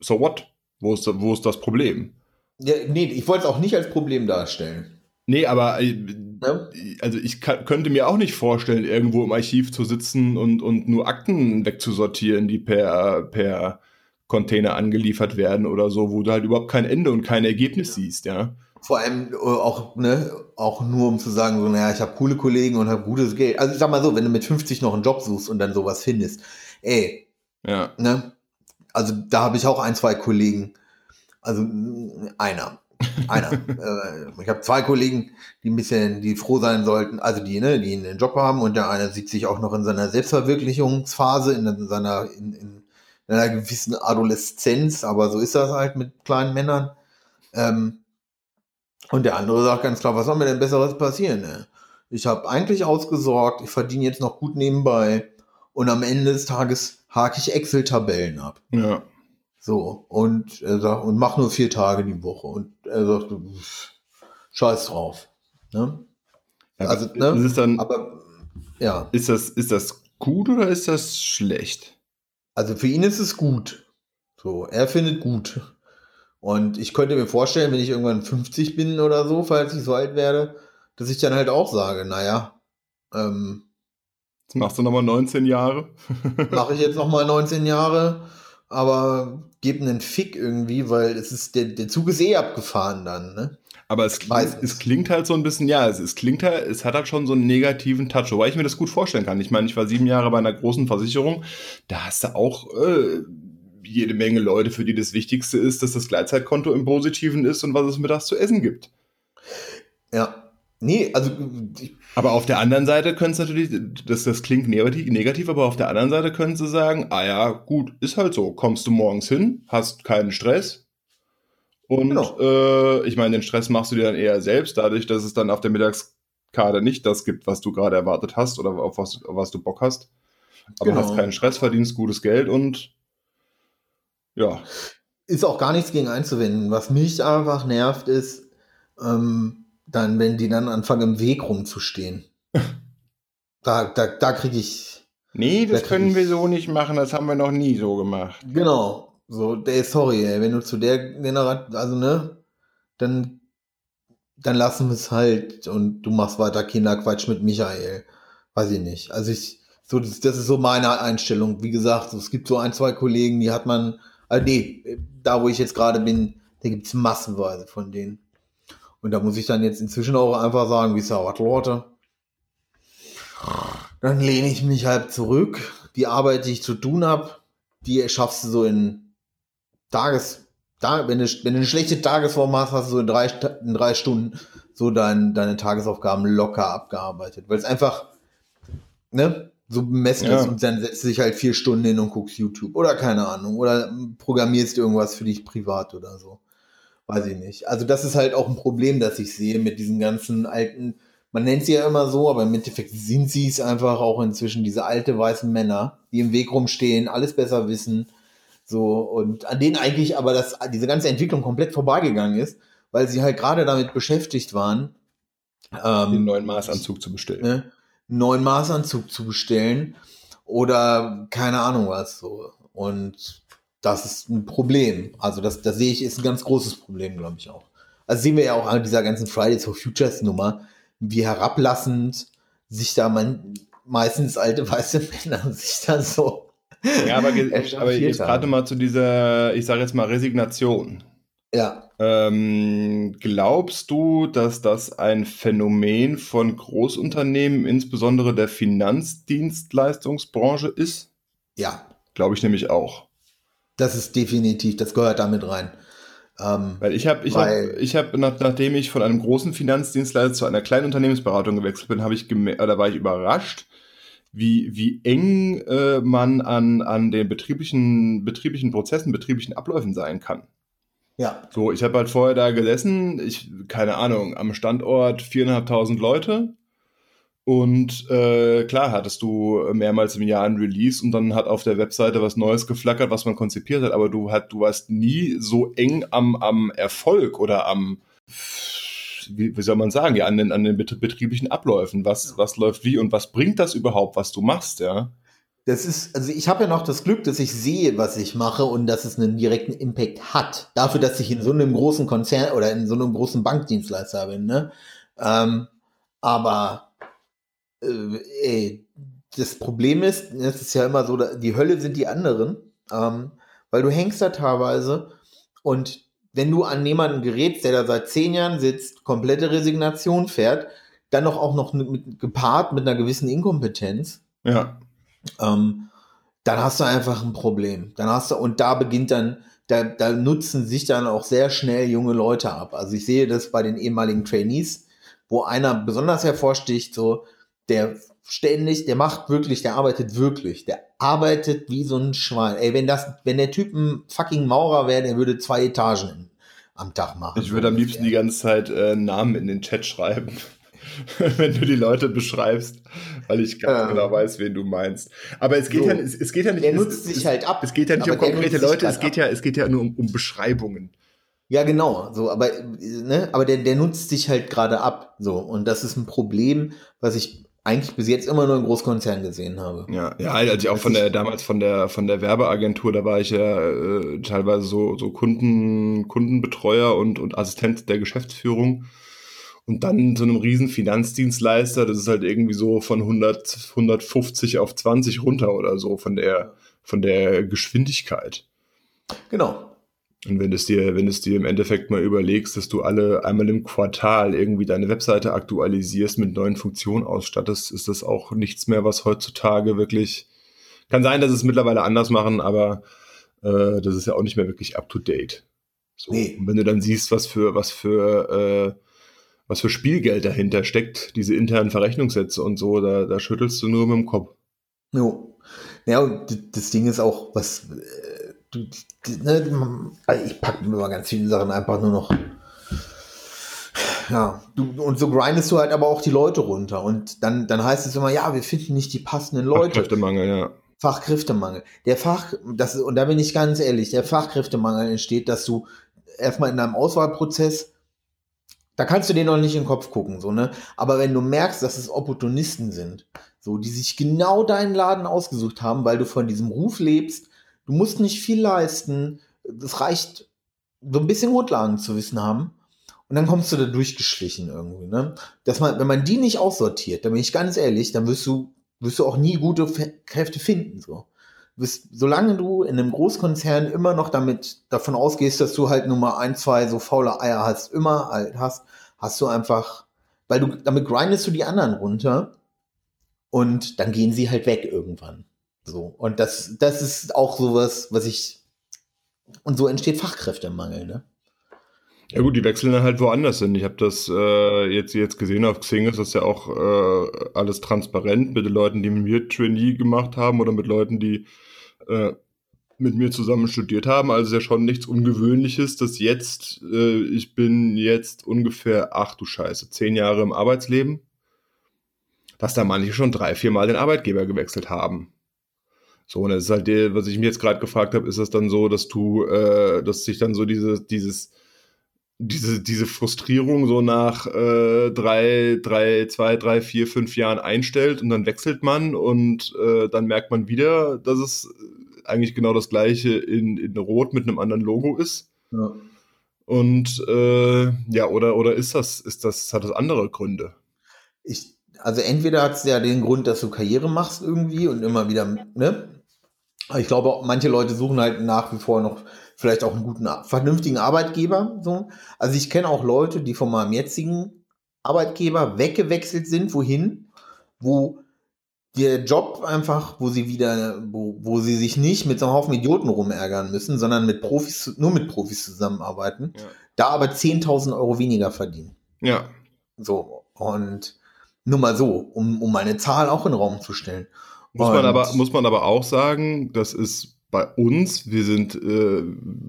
So what? Wo ist, wo ist das Problem? Ja, nee, ich wollte es auch nicht als Problem darstellen. Nee, aber äh, ja. also ich kann, könnte mir auch nicht vorstellen, irgendwo im Archiv zu sitzen und, und nur Akten wegzusortieren, die per, per Container angeliefert werden oder so, wo du halt überhaupt kein Ende und kein Ergebnis siehst, ja. Vor allem äh, auch, ne, auch nur um zu sagen, so, naja, ich habe coole Kollegen und habe gutes Geld. Also ich sag mal so, wenn du mit 50 noch einen Job suchst und dann sowas findest, ey, ja. ne? Also da habe ich auch ein, zwei Kollegen. Also einer. Einer. äh, ich habe zwei Kollegen, die ein bisschen, die froh sein sollten, also die, ne, die einen Job haben und der eine sieht sich auch noch in seiner Selbstverwirklichungsphase, in seiner, in, in einer gewissen Adoleszenz, aber so ist das halt mit kleinen Männern. Ähm, und der andere sagt ganz klar, was soll mir denn Besseres passieren? Ne? Ich habe eigentlich ausgesorgt, ich verdiene jetzt noch gut nebenbei und am Ende des Tages hake ich Excel-Tabellen ab. Ja. So, und er sagt, und mach nur vier Tage die Woche. Und er sagt, scheiß drauf. Ne? Ja, also, ne? Ist dann, aber ja. Ist das, ist das gut oder ist das schlecht? Also für ihn ist es gut. So, er findet gut. Und ich könnte mir vorstellen, wenn ich irgendwann 50 bin oder so, falls ich so alt werde, dass ich dann halt auch sage, naja, ähm, Jetzt machst du nochmal 19 Jahre. mache ich jetzt nochmal 19 Jahre, aber gib einen Fick irgendwie, weil es ist, der, der Zug ist eh abgefahren dann, ne? Aber es, klingt, es klingt halt so ein bisschen, ja, es, es klingt halt, es hat halt schon so einen negativen Touch, wobei ich mir das gut vorstellen kann. Ich meine, ich war sieben Jahre bei einer großen Versicherung, da hast du auch äh, jede Menge Leute, für die das Wichtigste ist, dass das Gleitzeitkonto im Positiven ist und was es mittags zu essen gibt. Ja. Nee, also. Aber auf der anderen Seite können es natürlich, das, das klingt negativ, negativ, aber auf der anderen Seite können sie sagen, ah ja, gut, ist halt so. Kommst du morgens hin, hast keinen Stress. Und genau. äh, ich meine, den Stress machst du dir dann eher selbst, dadurch, dass es dann auf der Mittagskarte nicht das gibt, was du gerade erwartet hast oder auf was, auf was du Bock hast. Aber genau. hast keinen Stress, verdienst gutes Geld und ja. Ist auch gar nichts gegen einzuwenden. Was mich einfach nervt, ist, ähm, dann, wenn die dann anfangen, im Weg rumzustehen. [LAUGHS] da da, da kriege ich. Nee, das da können ich, wir so nicht machen, das haben wir noch nie so gemacht. Genau. So, ey, sorry, ey, wenn du zu der Generation, also ne, dann, dann lassen wir es halt und du machst weiter Kinderquatsch mit Michael. Weiß ich nicht. Also ich, so, das, das ist so meine Einstellung. Wie gesagt, es gibt so ein, zwei Kollegen, die hat man also nee, da wo ich jetzt gerade bin, da gibt es massenweise von denen. Und da muss ich dann jetzt inzwischen auch einfach sagen, wie es was, Leute. Dann lehne ich mich halt zurück. Die Arbeit, die ich zu tun habe, die schaffst du so in Tages, da, wenn du, wenn du eine schlechte Tagesform hast, hast du in drei, in drei Stunden so dein, deine Tagesaufgaben locker abgearbeitet. Weil es einfach, ne, so bemessen Ja. ist und dann setzt du dich halt vier Stunden hin und guckst YouTube oder keine Ahnung oder programmierst irgendwas für dich privat oder so. Weiß ich nicht. Also das ist halt auch ein Problem, das ich sehe mit diesen ganzen alten, man nennt sie ja immer so, aber im Endeffekt sind sie es einfach auch inzwischen, diese alte weißen Männer, die im Weg rumstehen, alles besser wissen, so, und an denen eigentlich aber das, diese ganze Entwicklung komplett vorbeigegangen ist, weil sie halt gerade damit beschäftigt waren, Den ähm, neuen Maßanzug zu bestellen. ne, neuen Maßanzug zu bestellen oder keine Ahnung was so. Und das ist ein Problem. Also das, das sehe ich, ist ein ganz großes Problem, glaube ich auch. Also sehen wir ja auch an dieser ganzen Fridays for Futures Nummer, wie herablassend sich da man meistens alte weiße Männer [LAUGHS] sich da so. Ja, aber, [LAUGHS] aber jetzt gerade mal zu dieser, ich sage jetzt mal, Resignation. Ja, Ähm, glaubst du, dass das ein Phänomen von Großunternehmen, insbesondere der Finanzdienstleistungsbranche ist? ja, Glaube ich nämlich auch. Das ist definitiv, das gehört damit rein. Ähm, Weil ich habe, ich habe, ich habe, nach, nachdem ich von einem großen Finanzdienstleister zu einer kleinen Unternehmensberatung gewechselt bin, habe ich oder war ich überrascht, wie, wie eng äh, man an, an den betrieblichen, betrieblichen Prozessen, betrieblichen Abläufen sein kann. ja, So, ich habe halt vorher da gesessen, ich, keine Ahnung, am Standort viereinhalbtausend Leute. Und äh, klar hattest du mehrmals im Jahr ein Release und dann hat auf der Webseite was Neues geflackert, was man konzipiert hat, aber du, hat, du warst nie so eng am, am Erfolg oder am, wie, wie soll man sagen, ja, an den, an den betrie- betrieblichen Abläufen. Was, was läuft wie und was bringt das überhaupt, was du machst, ja? Das ist, also ich habe ja noch das Glück, dass ich sehe, was ich mache und dass es einen direkten Impact hat. Dafür, dass ich in so einem großen Konzern oder in so einem großen Bankdienstleister bin, ne? Ähm, aber äh, ey, das Problem ist, das ist ja immer so, die Hölle sind die anderen, ähm, weil du hängst da teilweise und wenn du an jemanden gerätst, der da seit zehn Jahren sitzt, komplette Resignation fährt, dann noch auch noch mit, gepaart mit einer gewissen Inkompetenz, Ja. ähm, dann hast du einfach ein Problem. Dann hast du, und da beginnt dann, da, da nutzen sich dann auch sehr schnell junge Leute ab. Also ich sehe das bei den ehemaligen Trainees, wo einer besonders hervorsticht, so, der ständig, der macht wirklich, der arbeitet wirklich, der arbeitet wie so ein Schwein. Ey, wenn das, wenn der Typ ein fucking Maurer wäre, der würde zwei Etagen am Tag machen. Ich würde am liebsten die ganze Zeit äh, Namen in den Chat schreiben, [LAUGHS] wenn du die Leute beschreibst, weil ich ganz Ähm. genau weiß, wen du meinst. Aber es geht So. ja, es, es geht ja nicht, Der es, nutzt sich es, halt ab. Es geht ja nicht um konkrete Leute, es geht ab. ja, es geht ja nur um, um Beschreibungen. Ja, genau, so, aber, ne, aber der, der nutzt sich halt gerade ab, so, und das ist ein Problem, was ich eigentlich bis jetzt immer nur in Großkonzernen gesehen habe. Ja, ja, als ich auch von der damals von der von der Werbeagentur, da war ich ja äh, teilweise so so Kunden Kundenbetreuer und und Assistent der Geschäftsführung und dann so einem riesen Finanzdienstleister, das ist halt irgendwie so von 100 150 auf 20 runter oder so von der von der Geschwindigkeit. Genau. Und wenn es dir, wenn es dir im Endeffekt mal überlegst, dass du alle einmal im Quartal irgendwie deine Webseite aktualisierst, mit neuen Funktionen ausstattest, ist das auch nichts mehr, was heutzutage wirklich. Kann sein, dass es mittlerweile anders machen, aber äh, das ist ja auch nicht mehr wirklich up to date. So. Nee. Und wenn du dann siehst, was für, was für, äh, was für Spielgeld dahinter steckt, diese internen Verrechnungssätze und so, da, da schüttelst du nur mit dem Kopf. Jo. Ja, und das Ding ist auch, was, äh, du, d- ne, also ich packe mir immer ganz viele Sachen einfach nur noch. Ja, du, und so grindest du halt aber auch die Leute runter. Und dann, dann heißt es immer, ja, wir finden nicht die passenden Leute. Fachkräftemangel, ja. Fachkräftemangel. Der Fach, das ist, und da bin ich ganz ehrlich, der Fachkräftemangel entsteht, dass du erstmal in deinem Auswahlprozess, da kannst du dir noch nicht in den Kopf gucken, so, ne? Aber wenn du merkst, dass es Opportunisten sind, so, die sich genau deinen Laden ausgesucht haben, weil du von diesem Ruf lebst, du musst nicht viel leisten, das reicht, so ein bisschen Grundlagen zu wissen haben. Und dann kommst du da durchgeschlichen irgendwie, ne? Dass man, wenn man die nicht aussortiert, dann bin ich ganz ehrlich, dann wirst du wirst du auch nie gute Kräfte finden. So. Wirst, solange du in einem Großkonzern immer noch damit davon ausgehst, dass du halt nur mal ein, zwei so faule Eier hast, immer halt hast, hast du einfach, weil du damit grindest du die anderen runter und dann gehen sie halt weg irgendwann. So. Und das, das ist auch sowas, was ich Und so entsteht Fachkräftemangel, ne? Ja gut, die wechseln dann halt woanders hin. Ich habe das äh, jetzt, jetzt gesehen auf Xing, ist das ja auch äh, alles transparent mit den Leuten, die mit mir Trainee gemacht haben oder mit Leuten, die äh, mit mir zusammen studiert haben. Also ist ja schon nichts Ungewöhnliches, dass jetzt, äh, ich bin jetzt ungefähr, ach du Scheiße, zehn Jahre im Arbeitsleben, dass da manche schon drei, vier Mal den Arbeitgeber gewechselt haben. So, und das ist halt, der, was ich mir jetzt gerade gefragt habe, ist das dann so, dass du, äh, dass sich dann so diese, dieses, diese, diese Frustrierung so nach äh, drei, drei, zwei, drei, vier, fünf Jahren einstellt und dann wechselt man und äh, dann merkt man wieder, dass es eigentlich genau das gleiche in, in Rot mit einem anderen Logo ist. Ja. Und äh, ja, oder, oder ist das, ist das, hat das andere Gründe? Ich, also entweder hat es ja den Grund, dass du Karriere machst irgendwie und immer wieder, ne? Ich glaube, manche Leute suchen halt nach wie vor noch vielleicht auch einen guten, vernünftigen Arbeitgeber. So. Also ich kenne auch Leute, die von meinem jetzigen Arbeitgeber weggewechselt sind, wohin, wo der Job einfach, wo sie wieder, wo, wo sie sich nicht mit so einem Haufen Idioten rumärgern müssen, sondern mit Profis, nur mit Profis zusammenarbeiten, ja. da aber 10.000 Euro weniger verdienen. Ja. So, und nur mal so, um, um eine Zahl auch in den Raum zu stellen. Muss man, aber, muss man aber auch sagen, das ist bei uns, wir sind, äh,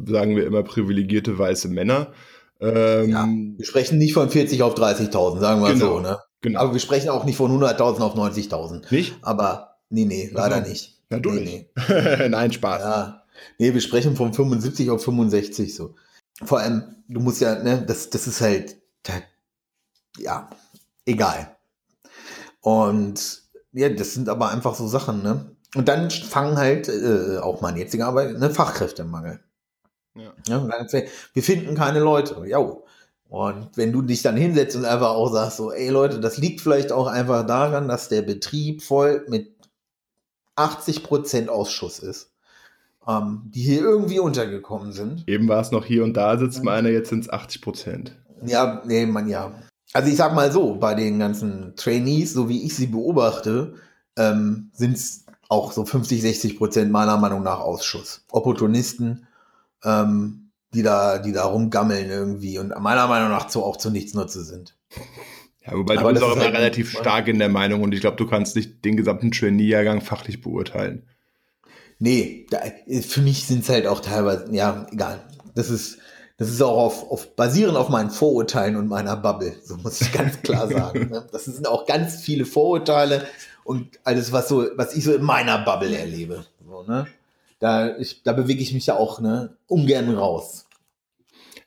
sagen wir immer, privilegierte weiße Männer. Ähm, ja, wir sprechen nicht von 40 auf 30.000, sagen wir genau. so, ne? Genau. Aber wir sprechen auch nicht von 100.000 auf 90.000. Nicht? Aber nee, nee, leider also, nicht. Natürlich. Nee, nee. [LAUGHS] Nein, Spaß. Ja. Nee, wir sprechen von 75 auf 65 so. Vor allem, du musst ja, ne, das, das ist halt, ja, egal. Und ja, das sind aber einfach so Sachen, ne? Und dann fangen halt äh, auch mein jetziger Arbeit, ne, Fachkräftemangel. Ja. ja wir finden keine Leute. Ja, und wenn du dich dann hinsetzt und einfach auch sagst, so, ey Leute, das liegt vielleicht auch einfach daran, dass der Betrieb voll mit 80% Ausschuss ist, ähm, die hier irgendwie untergekommen sind. Eben war es noch hier und da sitzt mhm. meiner, jetzt sind es 80%. Ja, nee, man, ja. Also ich sag mal so, bei den ganzen Trainees, so wie ich sie beobachte, ähm, sind es auch so 50, 60 Prozent meiner Meinung nach Ausschuss. Opportunisten, ähm, die da, die da rumgammeln irgendwie und meiner Meinung nach zu, auch zu nichts Nutze sind. Ja, wobei Aber du bist auch immer halt relativ stark in der Meinung und ich glaube, du kannst nicht den gesamten Trainee-Jahrgang fachlich beurteilen. Nee, da, für mich sind es halt auch teilweise, ja, egal. Das ist, das ist auch auf, auf basierend auf meinen Vorurteilen und meiner Bubble, so muss ich ganz klar sagen. Ne? Das sind auch ganz viele Vorurteile und alles, was so, was ich so in meiner Bubble erlebe. So, ne? Da, ich, da bewege ich mich ja auch ne, ungern raus.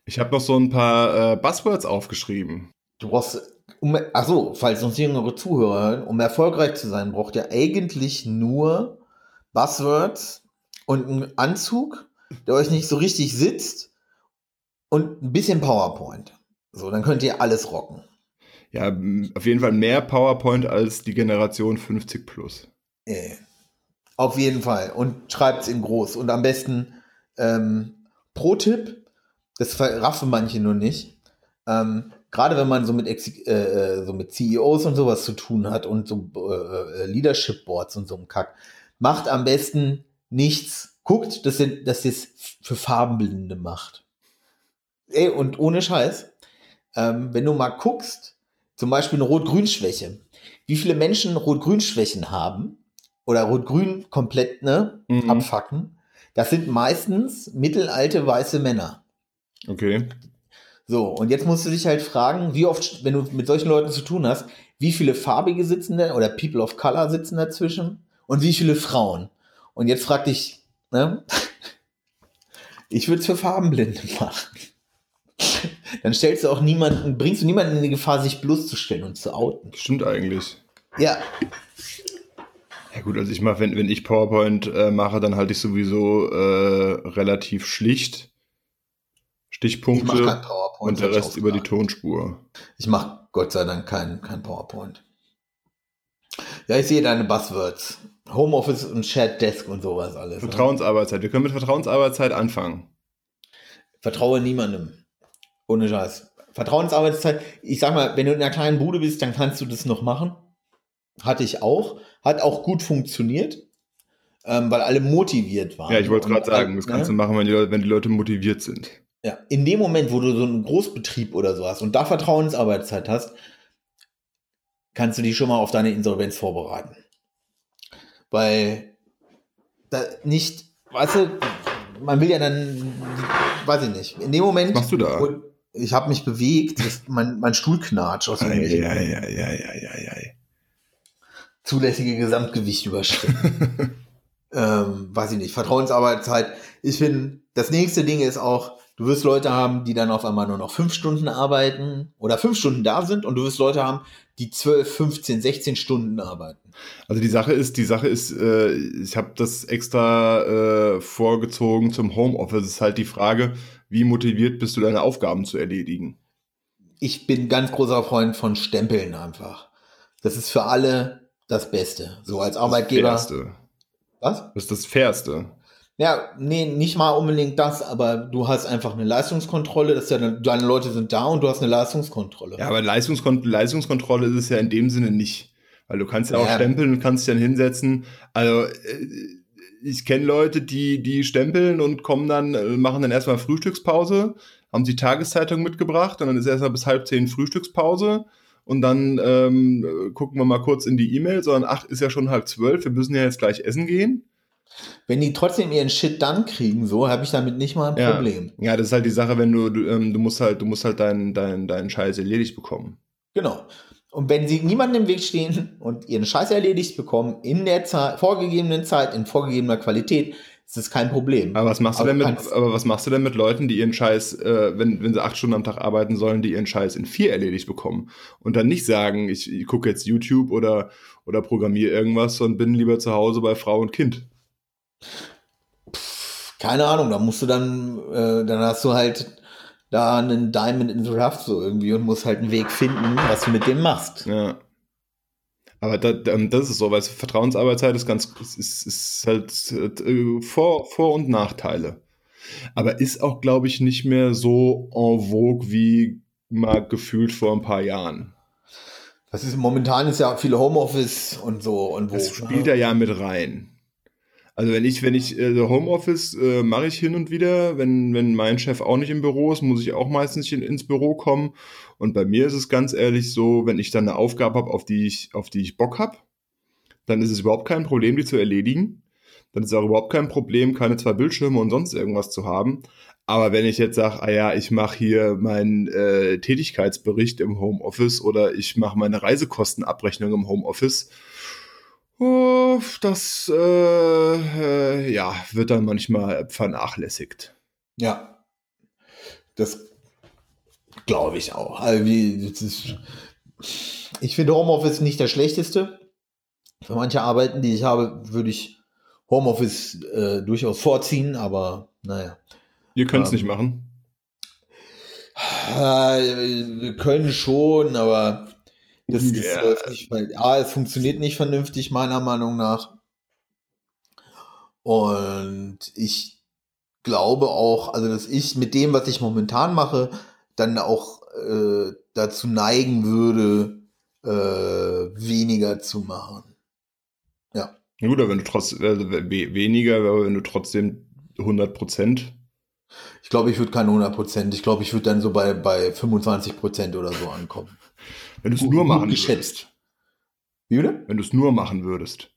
Ich habe noch so ein paar äh, Buzzwords aufgeschrieben. Du brauchst, um, achso, falls uns jüngere Zuhörer hören, um erfolgreich zu sein, braucht ihr eigentlich nur Buzzwords und einen Anzug, der euch nicht so richtig sitzt und ein bisschen PowerPoint. So, dann könnt ihr alles rocken. Ja, auf jeden Fall mehr PowerPoint als die Generation 50 plus. Äh, auf jeden Fall. Und schreibt es in groß. Und am besten ähm, Pro-Tipp, das verraffen manche nur nicht. Ähm, Gerade wenn man so mit, Ex äh, äh, so mit CEOs und sowas zu tun hat und so äh, äh, Leadership Boards und so ein Kack, macht am besten nichts. Guckt, dass ihr, dass ihr es für Farbenblinde macht. Ey, und ohne Scheiß, ähm, wenn du mal guckst, zum Beispiel eine Rot-Grün-Schwäche, wie viele Menschen Rot-Grün-Schwächen haben oder Rot-Grün komplett ne, mhm. abfacken, das sind meistens mittelalte weiße Männer. Okay. So, und jetzt musst du dich halt fragen, wie oft, wenn du mit solchen Leuten zu tun hast, wie viele farbige sitzen da oder People of Color sitzen dazwischen und wie viele Frauen. Und jetzt frag dich, ne? [LAUGHS] Ich würde es für Farbenblinde [LAUGHS] machen. [LAUGHS] Dann stellst du auch niemanden, bringst du niemanden in die Gefahr, sich bloßzustellen und zu outen. Stimmt eigentlich. Ja. Ja gut, also ich mache, wenn, wenn ich PowerPoint äh, mache, dann halte ich sowieso äh, relativ schlicht. Stichpunkte und der Rest über die Tonspur. Ich mache Gott sei Dank kein, kein PowerPoint. Ja, ich sehe deine Buzzwords. Homeoffice und Shared Desk und sowas alles. Ne? Vertrauensarbeitszeit. Wir können mit Vertrauensarbeitszeit anfangen. Vertraue niemandem. Ohne Scheiß. Vertrauensarbeitszeit, ich sag mal, wenn du in einer kleinen Bude bist, dann kannst du das noch machen. Hatte ich auch. Hat auch gut funktioniert. ähm, weil alle motiviert waren. Ja, ich wollte gerade sagen, das äh, kannst du ne? machen, wenn die, Leute, wenn die Leute motiviert sind. Ja, in dem Moment, wo du so einen Großbetrieb oder so hast und da Vertrauensarbeitszeit hast, kannst du dich schon mal auf deine Insolvenz vorbereiten. Weil da nicht, weißt du, man will ja dann, weiß ich nicht, in dem Moment, Was machst du da? wo ich habe mich bewegt, mein, mein Stuhl knatscht aus ja, ja, ja. zulässige Gesamtgewicht überschritten. [LAUGHS] ähm, weiß ich nicht, Vertrauensarbeitszeit. Ich finde, das nächste Ding ist auch, du wirst Leute haben, die dann auf einmal nur noch fünf Stunden arbeiten oder fünf Stunden da sind und du wirst Leute haben, die 12, 15, 16 Stunden arbeiten. Also die Sache ist, die Sache ist, äh, ich habe das extra äh, vorgezogen zum Homeoffice. Es ist halt die Frage, wie motiviert bist du, deine Aufgaben zu erledigen? Ich bin ganz großer Freund von Stempeln einfach. Das ist für alle das Beste. So als Arbeitgeber. Das Fairste. Was? Das ist das Fairste. Ja, nee, nicht mal unbedingt das, aber du hast einfach eine Leistungskontrolle, dass ja deine Leute sind da und du hast eine Leistungskontrolle. Ja, aber Leistungskon Leistungskontrolle ist es ja in dem Sinne nicht. Weil du kannst ja auch Ja. stempeln und kannst dich dann hinsetzen. Also äh, ich kenne Leute, die, die stempeln und kommen dann, äh, machen dann erstmal Frühstückspause, haben die Tageszeitung mitgebracht und dann ist erstmal bis halb zehn Frühstückspause. Und dann ähm, äh, gucken wir mal kurz in die E-Mail, sondern ach, ist ja schon halb zwölf, wir müssen ja jetzt gleich essen gehen. Wenn die trotzdem ihren Shit dann kriegen, so, habe ich damit nicht mal ein Ja. Problem. Ja, das ist halt die Sache, wenn du, du, ähm, du musst halt, du musst halt deinen dein, deinen Scheiß erledigt bekommen. Genau. Und wenn sie niemandem im Weg stehen und ihren Scheiß erledigt bekommen, in der Zeit, vorgegebenen Zeit, in vorgegebener Qualität, ist das kein Problem. Aber was machst du Aber denn mit, aber was machst du denn mit Leuten, die ihren Scheiß, äh, wenn, wenn sie acht Stunden am Tag arbeiten sollen, die ihren Scheiß in vier erledigt bekommen und dann nicht sagen, ich, ich gucke jetzt YouTube oder, oder programmiere irgendwas und bin lieber zu Hause bei Frau und Kind. Keine Ahnung, da musst du dann, äh, dann hast du halt da einen Diamond in the Rough so irgendwie und musst halt einen Weg finden, was du mit dem machst. Ja. Aber da, da, das ist so, weil Vertrauensarbeitszeit ist ganz, ist, ist, halt äh, Vor-, Vor und Nachteile. Aber ist auch, glaube ich, nicht mehr so en vogue wie mal gefühlt vor ein paar Jahren. Das ist momentan ist ja viel Homeoffice und so und wo. Das spielt da ja mit rein. Also wenn ich, wenn ich äh, Homeoffice äh, mache ich hin und wieder, wenn, wenn mein Chef auch nicht im Büro ist, muss ich auch meistens in, ins Büro kommen. Und bei mir ist es ganz ehrlich so, wenn ich dann eine Aufgabe habe, auf die ich, auf die ich Bock habe, dann ist es überhaupt kein Problem, die zu erledigen. Dann ist es auch überhaupt kein Problem, keine zwei Bildschirme und sonst irgendwas zu haben. Aber wenn ich jetzt sage, ah ja, ich mache hier meinen äh, Tätigkeitsbericht im Homeoffice oder ich mache meine Reisekostenabrechnung im Homeoffice, das äh, äh, ja, wird dann manchmal vernachlässigt. Ja. Das glaube ich auch. Also wie, ist, ich finde Homeoffice nicht das Schlechteste. Für manche Arbeiten, die ich habe, würde ich Homeoffice äh, durchaus vorziehen, aber naja. Ihr könnt es Ähm. nicht machen. Äh, wir können schon, aber das, das Ja. läuft nicht, weil A, es funktioniert nicht vernünftig, meiner Meinung nach. Und ich glaube auch, also dass ich mit dem, was ich momentan mache, dann auch äh, dazu neigen würde, äh, weniger zu machen. Ja, Gut, aber wenn du trotz äh, we weniger, aber wenn du trotzdem 100 Prozent. Ich glaube, ich würde keine 100 Prozent. Ich glaube, ich würde dann so bei, bei 25 Prozent oder so ankommen. Wenn du es nur machen geschätzt. würdest. Wie bitte? Wenn du es nur machen würdest.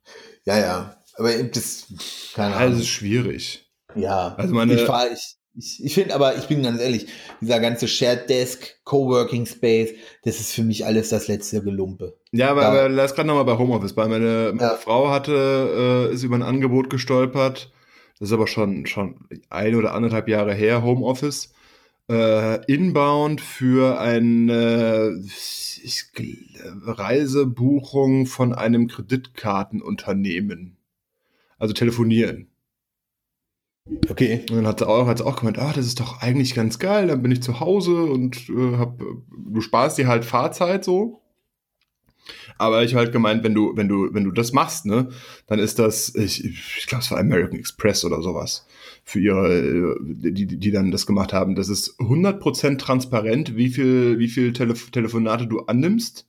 Ja, ja. Aber eben das, keine Ahnung. das ist schwierig. Ja, Also meine- ich, fahr- ich, ich, ich finde aber, ich bin ganz ehrlich, dieser ganze Shared Desk, Coworking Space, das ist für mich alles das letzte Gelumpe. Ja, aber, Ja. aber lass gerade nochmal bei Homeoffice. Weil meine, meine Ja. Frau hatte, äh, ist über ein Angebot gestolpert. Das ist aber schon, schon ein oder anderthalb Jahre her, Homeoffice. Äh, inbound für eine Reisebuchung von einem Kreditkartenunternehmen. Also telefonieren. Okay. Und dann hat sie auch, hat sie auch gemeint, ah, das ist doch eigentlich ganz geil, dann bin ich zu Hause und äh, hab, du sparst dir halt Fahrzeit so. Aber ich habe halt gemeint, wenn du, wenn du, wenn du das machst, ne, dann ist das, ich, ich glaube, es war American Express oder sowas, für ihre, äh, die, die dann das gemacht haben. Das ist 100% transparent, wie viel, wie viel Telef Telefonate du annimmst,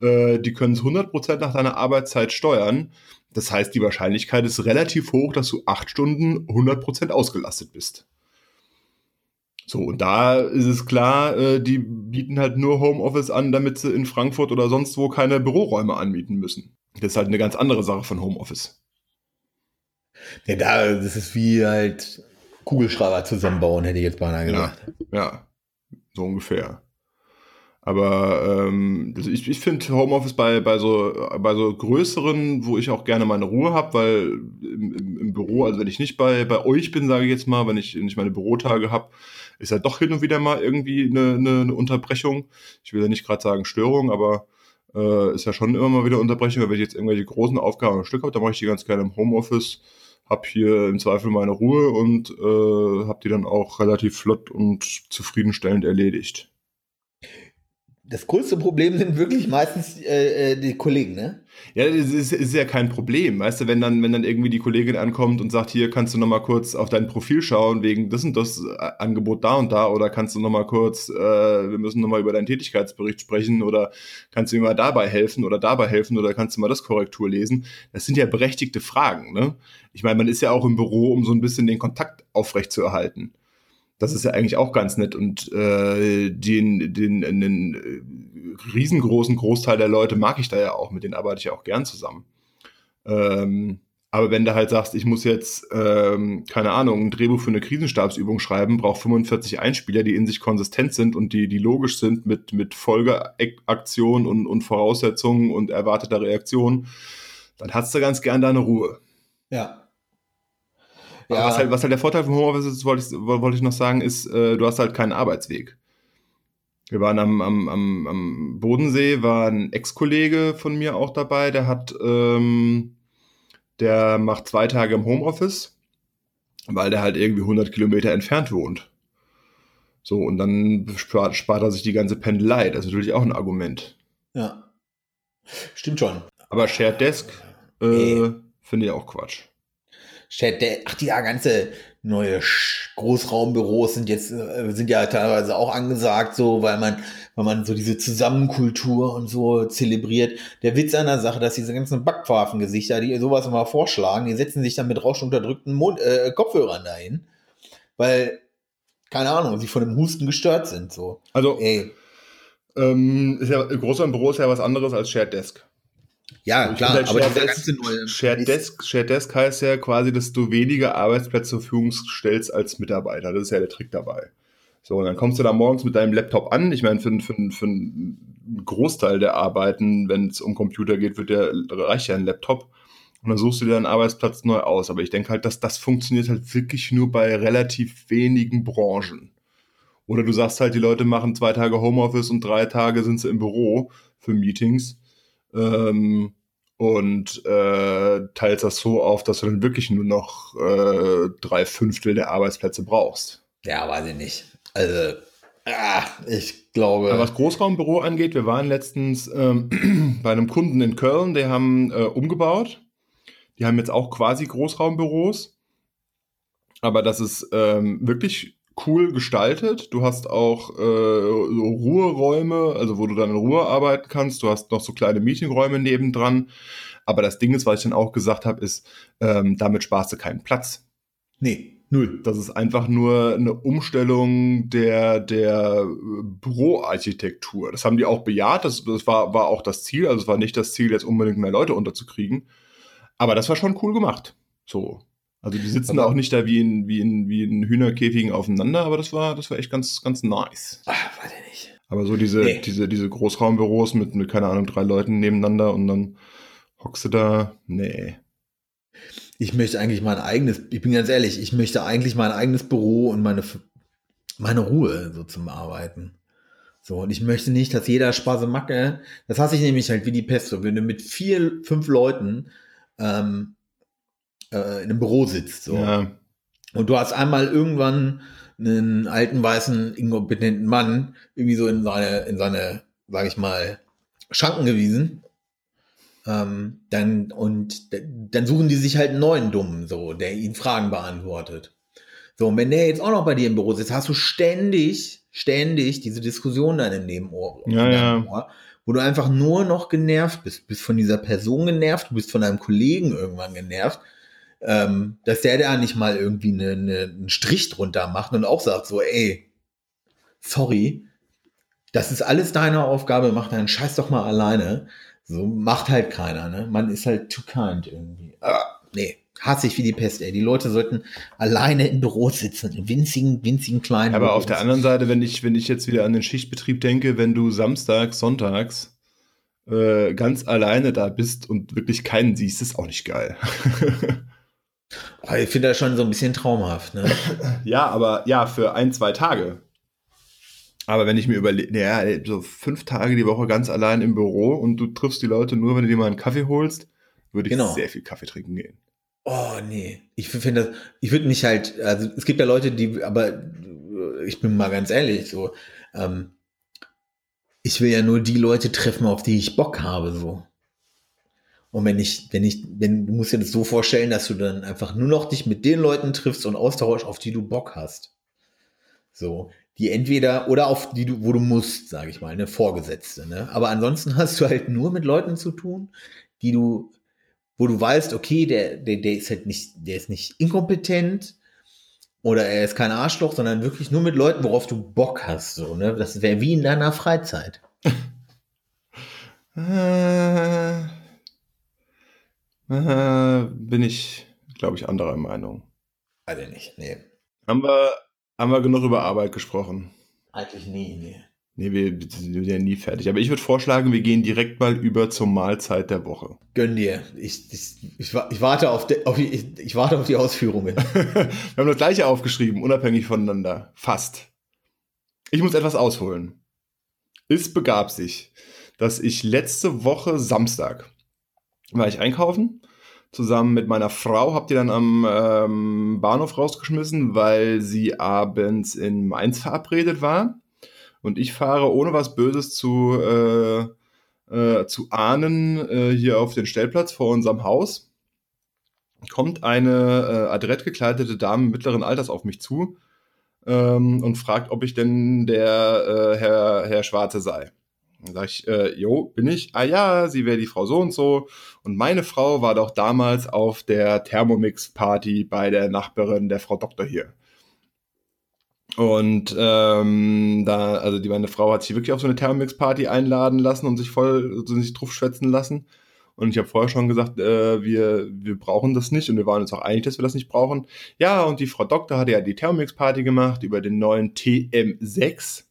äh, die können es 100% nach deiner Arbeitszeit steuern. Das heißt, die Wahrscheinlichkeit ist relativ hoch, dass du acht Stunden 100% ausgelastet bist. So, und da ist es klar, äh, die bieten halt nur Homeoffice an, damit sie in Frankfurt oder sonst wo keine Büroräume anmieten müssen. Das ist halt eine ganz andere Sache von Homeoffice. Ja, da, das ist wie halt Kugelschreiber zusammenbauen, hätte ich jetzt beinahe gesagt. Ja, ja so ungefähr. Aber ähm, ich, ich finde Homeoffice bei, bei, so, bei so größeren, wo ich auch gerne meine Ruhe habe, weil im, im, im, Büro, also wenn ich nicht bei, bei euch bin, sage ich jetzt mal, wenn ich nicht meine Bürotage habe, ist ja doch hin und wieder mal irgendwie eine, eine, eine Unterbrechung. Ich will ja nicht gerade sagen Störung, aber äh, ist ja schon immer mal wieder Unterbrechung. Wenn ich jetzt irgendwelche großen Aufgaben am Stück habe, dann mache ich die ganz gerne im Homeoffice habe hier im Zweifel meine Ruhe und äh, habe die dann auch relativ flott und zufriedenstellend erledigt. Das größte Problem sind wirklich meistens äh, äh, die Kollegen, ne? Ja, das ist, ist, ja kein Problem. Weißt du, wenn dann, wenn dann irgendwie die Kollegin ankommt und sagt, hier kannst du noch mal kurz auf dein Profil schauen, wegen das und das äh, Angebot da und da, oder kannst du noch mal kurz, äh, wir müssen noch mal über deinen Tätigkeitsbericht sprechen, oder kannst du mir mal dabei helfen oder dabei helfen, oder kannst du mal das Korrektur lesen? Das sind ja berechtigte Fragen, ne? Ich meine, man ist ja auch im Büro, um so ein bisschen den Kontakt aufrechtzuerhalten. Das ist ja eigentlich auch ganz nett und äh, den, den, den äh, riesengroßen Großteil der Leute mag ich da ja auch, mit denen arbeite ich ja auch gern zusammen. Ähm, aber wenn du halt sagst, ich muss jetzt, ähm, keine Ahnung, ein Drehbuch für eine Krisenstabsübung schreiben, braucht 45 Einspieler, die in sich konsistent sind und die, die logisch sind mit, mit Folgeaktion und, und Voraussetzungen und erwarteter Reaktion, dann hast du ganz gern deine Ruhe. Ja. Ja. Was, halt, was halt der Vorteil vom Homeoffice ist, wollte ich, wollte ich noch sagen, ist, äh, du hast halt keinen Arbeitsweg. Wir waren am, am, am, am Bodensee, war ein Ex-Kollege von mir auch dabei, der hat, ähm, der macht zwei Tage im Homeoffice, weil der halt irgendwie 100 Kilometer entfernt wohnt. So, und dann spart, spart er sich die ganze Pendelei. Das ist natürlich auch ein Argument. Ja. Stimmt schon. Aber Shared Desk äh, finde ich auch Quatsch. Der, ach, die ja, ganze neue Großraumbüros sind jetzt, äh, sind ja teilweise auch angesagt, so, weil man, weil man so diese Zusammenkultur und so zelebriert. Der Witz an der Sache, dass diese ganzen Backpfeifengesichter, die sowas immer vorschlagen, die setzen sich dann mit rauschunterdrückten Mund, äh, Kopfhörern dahin, weil, keine Ahnung, sie von dem Husten gestört sind, so. Also, Ey. Ähm, ist ja, großer Büro ist ja was anderes als Shared Desk. Ja, klar, halt aber Shared Desk, neue Shared Desk, Shared Desk heißt ja quasi, dass du weniger Arbeitsplätze zur Verfügung stellst als Mitarbeiter. Das ist ja der Trick dabei. So, und dann kommst du da morgens mit deinem Laptop an. Ich meine, für, für, für einen Großteil der Arbeiten, wenn es um Computer geht, wird der, reicht ja ein Laptop. Und dann suchst du dir einen Arbeitsplatz neu aus. Aber ich denke halt, dass das funktioniert halt wirklich nur bei relativ wenigen Branchen. Oder du sagst halt, die Leute machen zwei Tage Homeoffice und drei Tage sind sie im Büro für Meetings ähm, und äh, teilst das so auf, dass du dann wirklich nur noch äh, drei Fünftel der Arbeitsplätze brauchst. Ja, weiß ich nicht. Also, ah, ich glaube. Aber was Großraumbüro angeht, wir waren letztens ähm, [CLEARS THROAT] bei einem Kunden in Köln, die haben äh, umgebaut. Die haben jetzt auch quasi Großraumbüros. Aber das ist ähm, wirklich cool gestaltet. Du hast auch äh, so Ruheräume, also wo du dann in Ruhe arbeiten kannst. Du hast noch so kleine Meetingräume nebendran. Aber das Ding ist, was ich dann auch gesagt habe, ist, ähm, damit sparst du keinen Platz. Nee, null. Das ist einfach nur eine Umstellung der, der Büroarchitektur. Das haben die auch bejaht. Das, das war, war auch das Ziel. Also es war nicht das Ziel, jetzt unbedingt mehr Leute unterzukriegen. Aber das war schon cool gemacht. So. Also die sitzen aber, auch nicht da wie in, wie in, wie in Hühnerkäfigen aufeinander, aber das war, das war echt ganz, ganz nice. Ach, weiß ich nicht. Aber so diese, nee. diese, diese Großraumbüros mit, mit, keine Ahnung, drei Leuten nebeneinander und dann hockst du da, nee. Ich möchte eigentlich mein eigenes, ich bin ganz ehrlich, ich möchte eigentlich mein eigenes Büro und meine, meine Ruhe so zum Arbeiten. So, und ich möchte nicht, dass jeder Spasemacke, das hasse ich nämlich halt wie die Pest, so, wenn du mit vier, fünf Leuten ähm, äh, in einem Büro sitzt. So. Ja. Und du hast einmal irgendwann einen alten, weißen, inkompetenten Mann irgendwie so in seine, in seine, sag ich mal, Schranken gewiesen. Ähm, dann, und dann suchen die sich halt einen neuen Dummen, so, der ihnen Fragen beantwortet. So, und wenn der jetzt auch noch bei dir im Büro sitzt, hast du ständig, ständig diese Diskussion dann im Nebenohr. Ja, ja. Ohr, wo du einfach nur noch genervt bist. Du bist von dieser Person genervt, du bist von deinem Kollegen irgendwann genervt, ähm, dass der da nicht mal irgendwie eine, eine, einen Strich drunter macht und auch sagt so, ey, sorry, das ist alles deine Aufgabe, mach deinen Scheiß doch mal alleine. So macht halt keiner, ne? Man ist halt too kind irgendwie. Ah, nee, hasse ich wie die Pest, ey. Die Leute sollten alleine im Büro sitzen, in winzigen, winzigen kleinen. Aber Büros. auf der anderen Seite, wenn ich, wenn ich jetzt wieder an den Schichtbetrieb denke, wenn du samstags, sonntags äh, ganz alleine da bist und wirklich keinen siehst, ist auch nicht geil. [LAUGHS] Oh, ich finde das schon so ein bisschen traumhaft, ne? [LAUGHS] ja, aber ja, für ein, zwei Tage. Aber wenn ich mir überlege, naja, so fünf Tage die Woche ganz allein im Büro und du triffst die Leute nur, wenn du dir mal einen Kaffee holst, würde ich Genau. sehr viel Kaffee trinken gehen. Oh, nee. Ich finde das, ich würde mich halt, also es gibt ja Leute, die, aber ich bin mal ganz ehrlich, so, ähm, ich will ja nur die Leute treffen, auf die ich Bock habe, so. Und wenn ich, wenn ich, wenn, du musst dir das so vorstellen, dass du dann einfach nur noch dich mit den Leuten triffst und austauschst, auf die du Bock hast. So, die entweder, oder auf die du, wo du musst, sage ich mal, eine Vorgesetzte, ne? Aber ansonsten [LAUGHS] hast du halt nur mit Leuten zu tun, die du, wo du weißt, okay, der, der, der ist halt nicht, der ist nicht inkompetent oder er ist kein Arschloch, sondern wirklich nur mit Leuten, worauf du Bock hast, so, ne? Das wäre wie in deiner Freizeit. [LAUGHS] Äh, bin ich, glaube ich, anderer Meinung. Ich nicht, nee. Haben wir, haben wir genug über Arbeit gesprochen? Eigentlich nie, nee. Nee, wir sind ja nie fertig. Aber ich würde vorschlagen, wir gehen direkt mal über zur Mahlzeit der Woche. Gönn dir. Ich, ich, ich, ich warte auf, die, auf ich, ich warte auf die Ausführungen. [LAUGHS] wir haben das gleiche aufgeschrieben, unabhängig voneinander. Fast. Ich muss etwas ausholen. Es begab sich, dass ich letzte Woche Samstag war ich einkaufen. Zusammen mit meiner Frau habt ihr dann am ähm, Bahnhof rausgeschmissen, weil sie abends in Mainz verabredet war. Und ich fahre ohne was Böses zu, äh, äh, zu ahnen äh, hier auf den Stellplatz vor unserem Haus. Kommt eine äh, adrett gekleidete Dame mittleren Alters auf mich zu ähm, und fragt, ob ich denn der äh, Herr, Herr Schwarze sei. Dann sage ich, äh, jo, bin ich. Ah ja, sie wäre die Frau so und so. Und meine Frau war doch damals auf der Thermomix-Party bei der Nachbarin der Frau Doktor hier. Und ähm, da, also die meine Frau hat sich wirklich auf so eine Thermomix-Party einladen lassen und sich voll so sich drauf schwätzen lassen. Und ich habe vorher schon gesagt, äh, wir, wir brauchen das nicht und wir waren uns auch einig, dass wir das nicht brauchen. Ja, und die Frau Doktor hatte ja die Thermomix-Party gemacht über den neuen TM6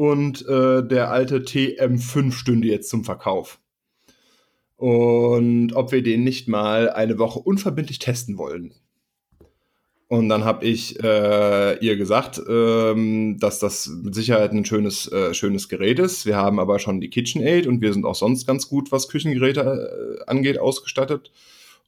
und äh, der alte TM5 stünde jetzt zum Verkauf. Und ob wir den nicht mal eine Woche unverbindlich testen wollen. Und dann habe ich äh, ihr gesagt, ähm, dass das mit Sicherheit ein schönes, äh, schönes Gerät ist. Wir haben aber schon die KitchenAid und wir sind auch sonst ganz gut, was Küchengeräte äh, angeht, ausgestattet.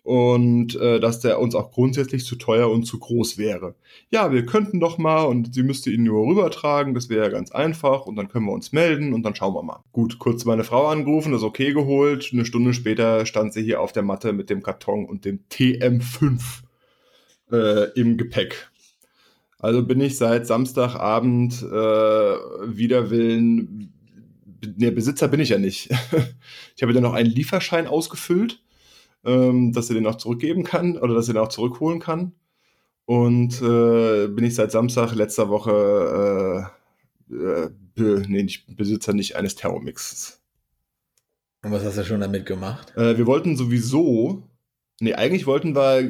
Und äh, dass der uns auch grundsätzlich zu teuer und zu groß wäre. Ja, wir könnten doch mal und sie müsste ihn nur rübertragen, das wäre ja ganz einfach und dann können wir uns melden und dann schauen wir mal. Gut, kurz meine Frau angerufen, das okay geholt. Eine Stunde später stand sie hier auf der Matte mit dem Karton und dem TM5 äh, im Gepäck. Also bin ich seit Samstagabend äh, wider Willen, ne, Besitzer bin ich ja nicht. [LAUGHS] ich habe dann noch einen Lieferschein ausgefüllt, ähm, dass er den auch zurückgeben kann oder dass er den auch zurückholen kann. Und äh, bin ich seit Samstag letzter Woche äh, äh, be, nee, nicht, Besitzer nicht eines Thermomixes. Und was hast du schon damit gemacht? Äh, wir wollten sowieso, nee, eigentlich wollten wir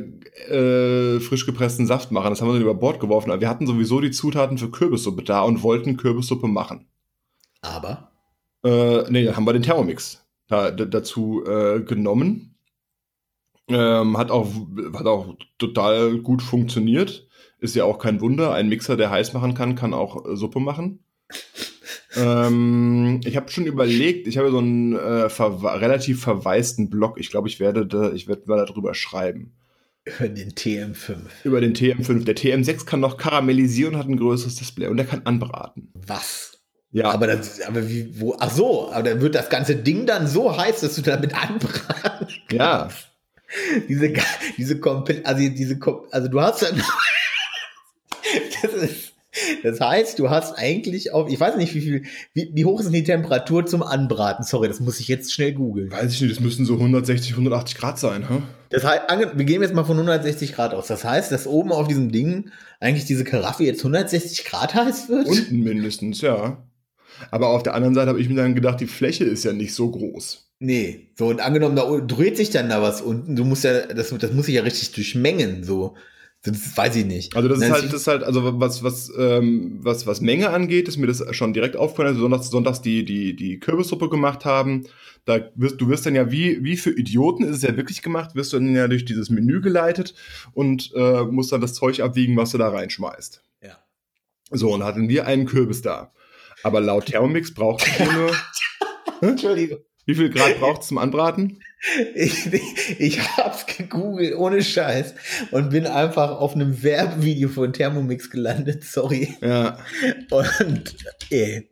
äh, frisch gepressten Saft machen. Das haben wir dann über Bord geworfen. Aber wir hatten sowieso die Zutaten für Kürbissuppe da und wollten Kürbissuppe machen. Aber Äh, nee, dann haben wir den Thermomix da, da, dazu genommen. Ähm, hat, auch, hat auch total gut funktioniert. Ist ja auch kein Wunder. Ein Mixer, der heiß machen kann, kann auch äh, Suppe machen. [LAUGHS] ähm, ich habe schon überlegt, ich habe so einen äh, verwa relativ verwaisten Blog. Ich glaube, ich werde da, ich werde mal darüber schreiben. über den TM5. Über den TM5. Der TM6 kann noch karamellisieren und hat ein größeres Display und der kann anbraten. Was? Ja, Aber das, aber wie, wo, ach so, aber dann wird das ganze Ding dann so heiß, dass du damit anbraten ja. [LAUGHS] diese, diese komplett, also diese, also du hast [LAUGHS] das ist, Das heißt, du hast eigentlich auf, ich weiß nicht, wie viel, wie, wie hoch ist denn die Temperatur zum Anbraten? Sorry, das muss ich jetzt schnell googeln. Weiß ich nicht, das müssten so 160, 180 Grad sein, hä? Das heißt, wir gehen jetzt mal von 160 Grad aus. Das heißt, dass oben auf diesem Ding eigentlich diese Karaffe jetzt 160 Grad heiß wird? Unten mindestens, ja. Aber auf der anderen Seite habe ich mir dann gedacht, die Fläche ist ja nicht so groß. Nee, so und angenommen, da dreht sich dann da was unten, du musst ja, das, das muss sich ja richtig durchmengen, so. Das weiß ich nicht. Also das ist halt, das ist halt, also was, was, ähm, was, was Menge angeht, ist mir das schon direkt aufgefallen, also sonntags, sonntags die, die, die Kürbissuppe gemacht haben. Da wirst, du wirst dann ja wie, wie für Idioten ist es ja wirklich gemacht, wirst du dann ja durch dieses Menü geleitet und äh, musst dann das Zeug abwiegen, was du da reinschmeißt. Ja. So, und hatten wir einen Kürbis da. Aber laut Thermomix braucht es nur. [LAUGHS] Entschuldigung. Wie viel Grad braucht es zum Anbraten? Ich, ich hab's gegoogelt, ohne Scheiß. Und bin einfach auf einem Werbevideo von Thermomix gelandet, sorry. Ja. Und, ey.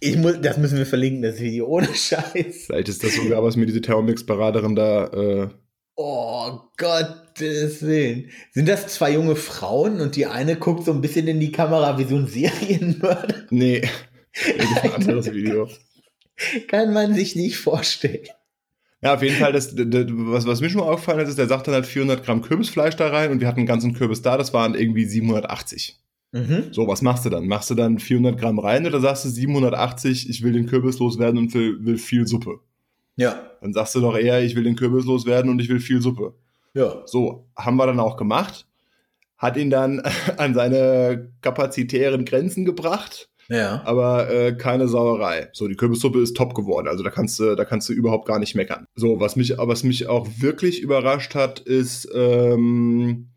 Ich muss, das müssen wir verlinken, das Video, ohne Scheiß. Vielleicht ist das sogar, was mir diese Thermomix-Beraterin da. Äh oh Gottes Willen. Sind das zwei junge Frauen und die eine guckt so ein bisschen in die Kamera wie so ein Serienmörder? Nee. Das [LAUGHS] ist ein anderes Video. [LAUGHS] Kann man sich nicht vorstellen. Ja, auf jeden Fall, das, das, was, was mir schon mal aufgefallen ist, ist, der sagt dann halt 400 Gramm Kürbisfleisch da rein und wir hatten einen ganzen Kürbis da, das waren irgendwie 780. Mhm. So, was machst du dann? Machst du dann 400 Gramm rein oder sagst du 780, ich will den Kürbis loswerden und will, will viel Suppe? Ja. Dann sagst du doch eher, ich will den Kürbis loswerden und ich will viel Suppe. Ja. So, haben wir dann auch gemacht. Hat ihn dann [LAUGHS] an seine kapazitären Grenzen gebracht. Ja. Aber äh, keine Sauerei. So, die Kürbissuppe ist top geworden. Also da kannst du, da kannst du überhaupt gar nicht meckern. So, was mich, was mich auch wirklich überrascht hat, ist, ähm,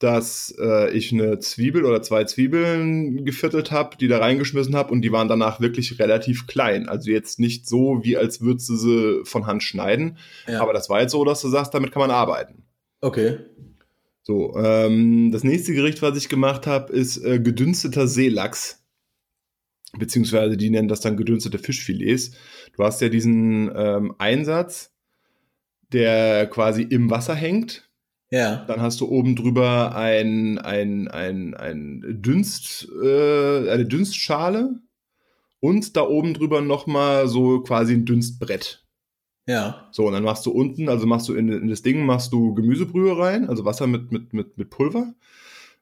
dass äh, ich eine Zwiebel oder zwei Zwiebeln geviertelt habe, die da reingeschmissen habe und die waren danach wirklich relativ klein. Also jetzt nicht so, wie als würdest du sie von Hand schneiden. Ja. Aber das war jetzt so, dass du sagst, damit kann man arbeiten. Okay. So, ähm, das nächste Gericht, was ich gemacht habe, ist äh, gedünsteter Seelachs beziehungsweise die nennen das dann gedünstete Fischfilets. Du hast ja diesen ähm, Einsatz, der quasi im Wasser hängt. Ja. Dann hast du oben drüber ein, ein, ein, ein Dünst, äh, eine Dünstschale und da oben drüber nochmal so quasi ein Dünstbrett. Ja. So, und dann machst du unten, also machst du in, in das Ding, machst du Gemüsebrühe rein, also Wasser mit, mit, mit, mit Pulver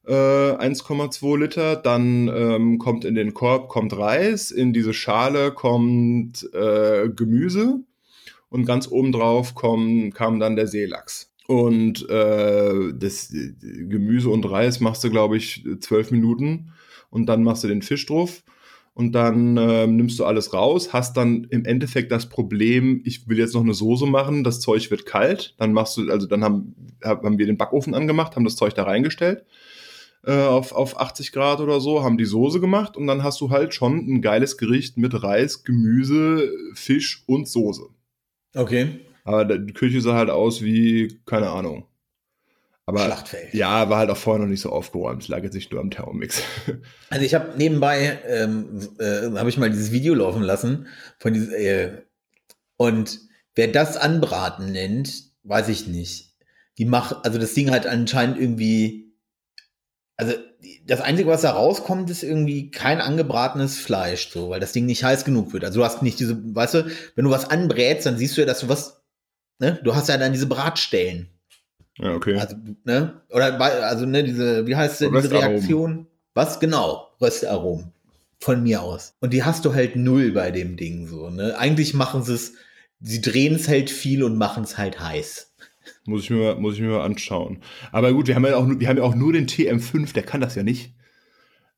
äh, 1,2 Liter. Dann ähm, kommt in den Korb kommt Reis, in diese Schale kommt äh, Gemüse und ganz oben drauf kam dann der Seelachs. Und äh, das Gemüse und Reis machst du, glaube ich, zwölf Minuten und dann machst du den Fisch drauf und dann äh, nimmst du alles raus, hast dann im Endeffekt das Problem, ich will jetzt noch eine Soße machen, das Zeug wird kalt, dann machst du, also dann haben, haben wir den Backofen angemacht, haben das Zeug da reingestellt äh, auf, auf 80 Grad oder so, haben die Soße gemacht und dann hast du halt schon ein geiles Gericht mit Reis, Gemüse, Fisch und Soße. Okay. Aber die Küche sah halt aus wie, keine Ahnung. Aber Schlachtfeld. ja, war halt auch vorher noch nicht so aufgeräumt. Es lag jetzt nicht nur am Thermomix. [LAUGHS] Also ich habe nebenbei, ähm, äh, habe ich mal dieses Video laufen lassen von diesem, äh, und wer das anbraten nennt, weiß ich nicht. Die macht, also das Ding halt anscheinend irgendwie, also das Einzige, was da rauskommt, ist irgendwie kein angebratenes Fleisch, so, weil das Ding nicht heiß genug wird. Also du hast nicht diese, weißt du, wenn du was anbrätst, dann siehst du ja, dass du was, ne, du hast ja dann diese Bratstellen. Ja, okay. Also, ne? Oder also ne, diese, wie heißt denn diese. Reaktion? Was genau? Röstaromen. Von mir aus. Und die hast du halt null bei dem Ding so, ne? Eigentlich machen sie es, sie drehen es halt viel und machen es halt heiß. Muss ich mir, mal- muss ich mir mal anschauen. Aber gut, wir haben ja auch, nur- wir haben ja auch nur den TM5, der kann das ja nicht.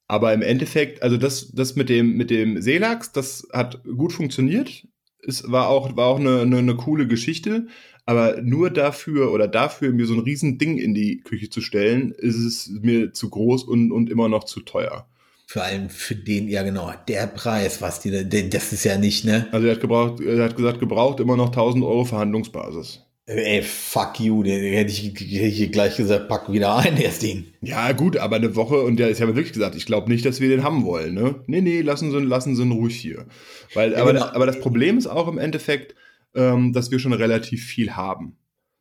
Aber im Endeffekt, also das, das mit dem, mit dem Seelachs, das hat gut funktioniert. Es war auch, war auch eine, eine, eine coole Geschichte. Aber nur dafür oder dafür, mir so ein riesen Ding in die Küche zu stellen, ist es mir zu groß und, und immer noch zu teuer. Vor allem für den, ja genau, der Preis, was die, das ist ja nicht, ne? Also er hat, gebraucht, er hat gesagt, gebraucht immer noch 1000 Euro Verhandlungsbasis. Ey, fuck you, der hätte, ich, hätte ich gleich gesagt, pack wieder ein, das Ding. Ja, gut, aber eine Woche und der ist ja wirklich gesagt, ich glaube nicht, dass wir den haben wollen, ne? Nee, nee, lassen Sie, lassen Sie ihn ruhig hier. Weil, Ja, aber, genau. aber das Problem ist auch im Endeffekt, ähm, dass wir schon relativ viel haben.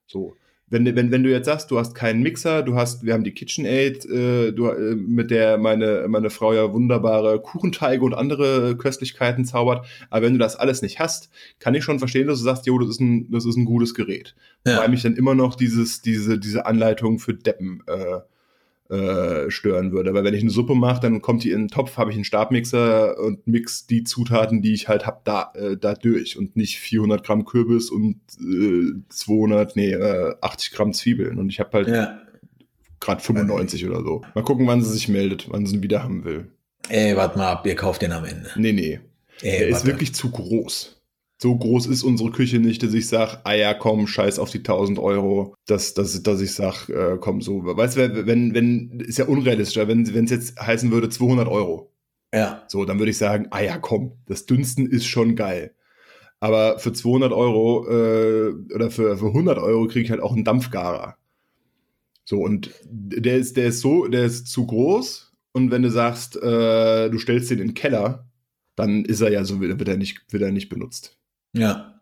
So. Wenn, wenn, wenn du jetzt sagst, du hast keinen Mixer, du hast, wir haben die KitchenAid, äh, du, äh, mit der meine, meine Frau ja wunderbare Kuchenteige und andere Köstlichkeiten zaubert, aber wenn du das alles nicht hast, kann ich schon verstehen, dass du sagst, jo, das ist ein, das ist ein gutes Gerät. Ja. Weil mich dann immer noch dieses, diese, diese Anleitung für Deppen äh, äh, stören würde. Weil wenn ich eine Suppe mache, dann kommt die in den Topf, habe ich einen Stabmixer und mix die Zutaten, die ich halt habe, da, äh, da durch und nicht 400 Gramm Kürbis und äh, 200, nee, äh, 80 Gramm Zwiebeln. Und ich habe halt ja. gerade 95 oder so. Mal gucken, wann sie sich meldet, wann sie ihn wieder haben will. Ey, warte mal ab, ihr kauft den am Ende. Nee, nee. Ey, Der ist wirklich zu groß so groß ist unsere Küche nicht, dass ich sage, ah ja, komm, scheiß auf die 1000 Euro, dass, dass, dass ich sage, äh, komm, so, weißt du, wenn, wenn, ist ja unrealistischer, wenn es jetzt heißen würde 200 Euro. Ja. So, dann würde ich sagen, ah ja, komm, das Dünsten ist schon geil. Aber für 200 Euro äh, oder für, für 100 Euro kriege ich halt auch einen Dampfgarer. So, und der ist, der ist so, der ist zu groß. Und wenn du sagst, äh, du stellst den in den Keller, dann ist er ja so, wird er nicht, wird er nicht benutzt. Ja.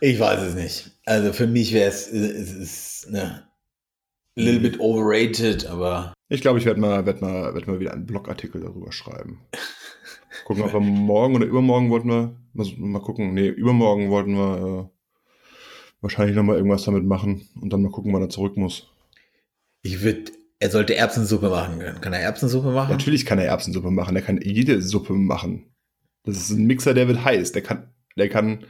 Ich weiß es nicht. Also für mich wäre es, es ist ne, a little bit overrated, aber. Ich glaube, ich werde mal, werd mal, werd mal wieder einen Blogartikel darüber schreiben. Gucken, ob wir morgen oder übermorgen wollten wir, mal, mal gucken, nee, übermorgen wollten wir äh, wahrscheinlich nochmal irgendwas damit machen und dann mal gucken, wann er zurück muss. Ich würde, er sollte Erbsensuppe machen können. Kann er Erbsensuppe machen? Natürlich kann er Erbsensuppe machen, er kann jede Suppe machen. Das ist ein Mixer, der wird heiß, der kann der kann.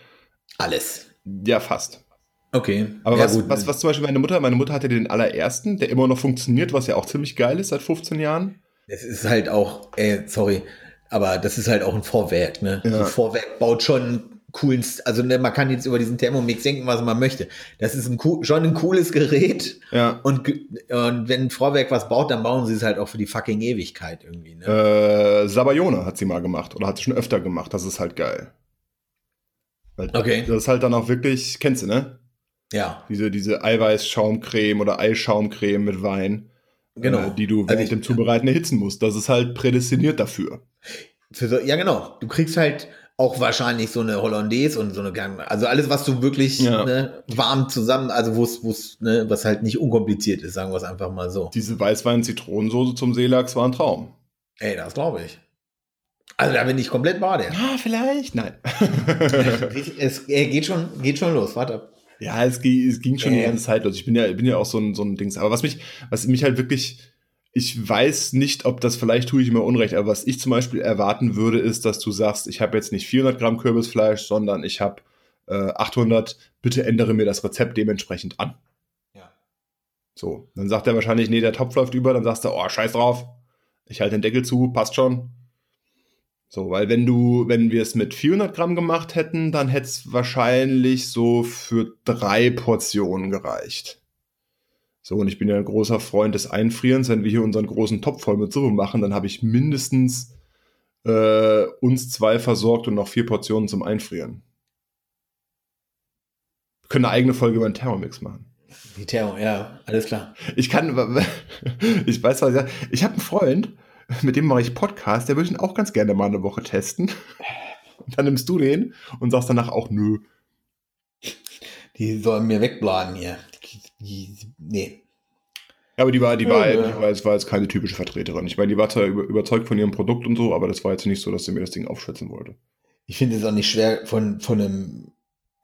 Alles. Ja, fast. Okay. Aber ja, was, gut. was, was zum Beispiel meine Mutter, meine Mutter hatte den allerersten, der immer noch funktioniert, was ja auch ziemlich geil ist seit 15 Jahren. Es ist halt auch, ey, sorry, aber das ist halt auch ein Vorwerk, ne? Ja. Ein Vorwerk baut schon coolen, also ne, man kann jetzt über diesen Thermomix denken, was man möchte. Das ist ein, schon ein cooles Gerät. Ja. Und, und wenn ein Vorwerk was baut, dann bauen sie es halt auch für die fucking Ewigkeit irgendwie. Ne? Äh, Sabayone hat sie mal gemacht oder hat sie schon öfter gemacht. Das ist halt geil. Weil okay. Das ist halt dann auch wirklich, kennst du, ne? Ja. Diese, diese Eiweißschaumcreme oder Eischaumcreme mit Wein. Genau. Äh, die du während also dem Zubereiten erhitzen musst. Das ist halt prädestiniert dafür. Für so, ja, genau. Du kriegst halt auch wahrscheinlich so eine Hollandaise und so eine, also alles, was du wirklich ja. ne, warm zusammen, also wo es, ne, was halt nicht unkompliziert ist, sagen wir es einfach mal so. Diese Weißwein-Zitronensoße zum Seelachs war ein Traum. Ey, das glaube ich. Also da bin ich komplett bei dir. Ja, vielleicht. Nein. [LAUGHS] es geht schon, geht schon los. Warte. Ja, es, es ging schon äh. die ganze Zeit los. Ich bin ja, bin ja auch so ein, so ein Dings. Aber was mich, was mich halt wirklich, ich weiß nicht, ob das vielleicht tue ich mir Unrecht, aber was ich zum Beispiel erwarten würde, ist, dass du sagst, ich habe jetzt nicht 400 Gramm Kürbisfleisch, sondern ich habe äh, 800. Bitte ändere mir das Rezept dementsprechend an. Ja. So, dann sagt er wahrscheinlich, nee, der Topf läuft über. Dann sagst du, oh, scheiß drauf. Ich halte den Deckel zu, passt schon. So, weil wenn du, wenn wir es mit 400 Gramm gemacht hätten, dann hätte es wahrscheinlich so für drei Portionen gereicht. So, und ich bin ja ein großer Freund des Einfrierens. Wenn wir hier unseren großen Topf voll mit Suppe machen, dann habe ich mindestens äh, uns zwei versorgt und noch vier Portionen zum Einfrieren. Wir können eine eigene Folge über einen Thermomix machen. Die Thermo, ja, alles klar. Ich kann, [LAUGHS] ich weiß was, ich habe einen Freund, mit dem mache ich Podcast, der würde ich auch ganz gerne mal eine Woche testen. Und dann nimmst du den und sagst danach auch nö. Die sollen mir wegbleiben hier. Die, nee. Ja, aber die war, die war, ja, die war, war jetzt keine typische Vertreterin. Ich meine, die war zwar überzeugt von ihrem Produkt und so, aber das war jetzt nicht so, dass sie mir das Ding aufschätzen wollte. Ich finde es auch nicht schwer von, von einem,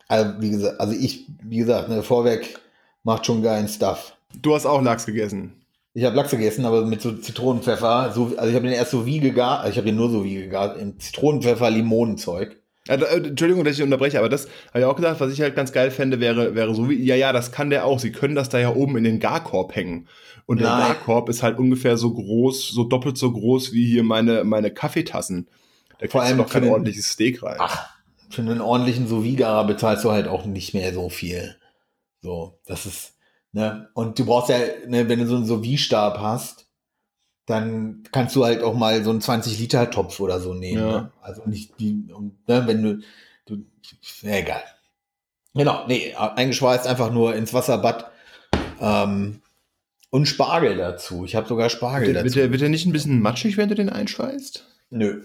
also wie gesagt, also ich, wie gesagt, ne, Vorwerk macht schon geilen Stuff. Du hast auch Lachs gegessen. Ich habe Lachs gegessen, aber mit so Zitronenpfeffer. So, also ich habe den erst so wie gegart, also ich habe den nur so wie gegart, in Zitronenpfeffer, Limonenzeug. Also, Entschuldigung, dass ich unterbreche, aber das habe ich auch gesagt, was ich halt ganz geil fände, wäre, wäre so wie, ja, ja, das kann der auch. Sie können das da ja oben in den Garkorb hängen. Und Nein. der Garkorb ist halt ungefähr so groß, so doppelt so groß wie hier meine, meine Kaffeetassen. Da Vor allem du doch kein einen, ordentliches Steak rein. Ach, für einen ordentlichen sous bezahlst du halt auch nicht mehr so viel. So, das ist, Ne? Und du brauchst ja, ne, wenn du so einen Sous-Stab hast, dann kannst du halt auch mal so einen 20-Liter-Topf oder so nehmen. Ja. Ne? Also nicht die, ne, wenn du, du ja, egal. Genau, nee, eingeschweißt einfach nur ins Wasserbad. Ähm, und Spargel dazu. Ich habe sogar Spargel wird, dazu. Wird der, wird der nicht ein bisschen matschig, wenn du den einschweißt? Nö.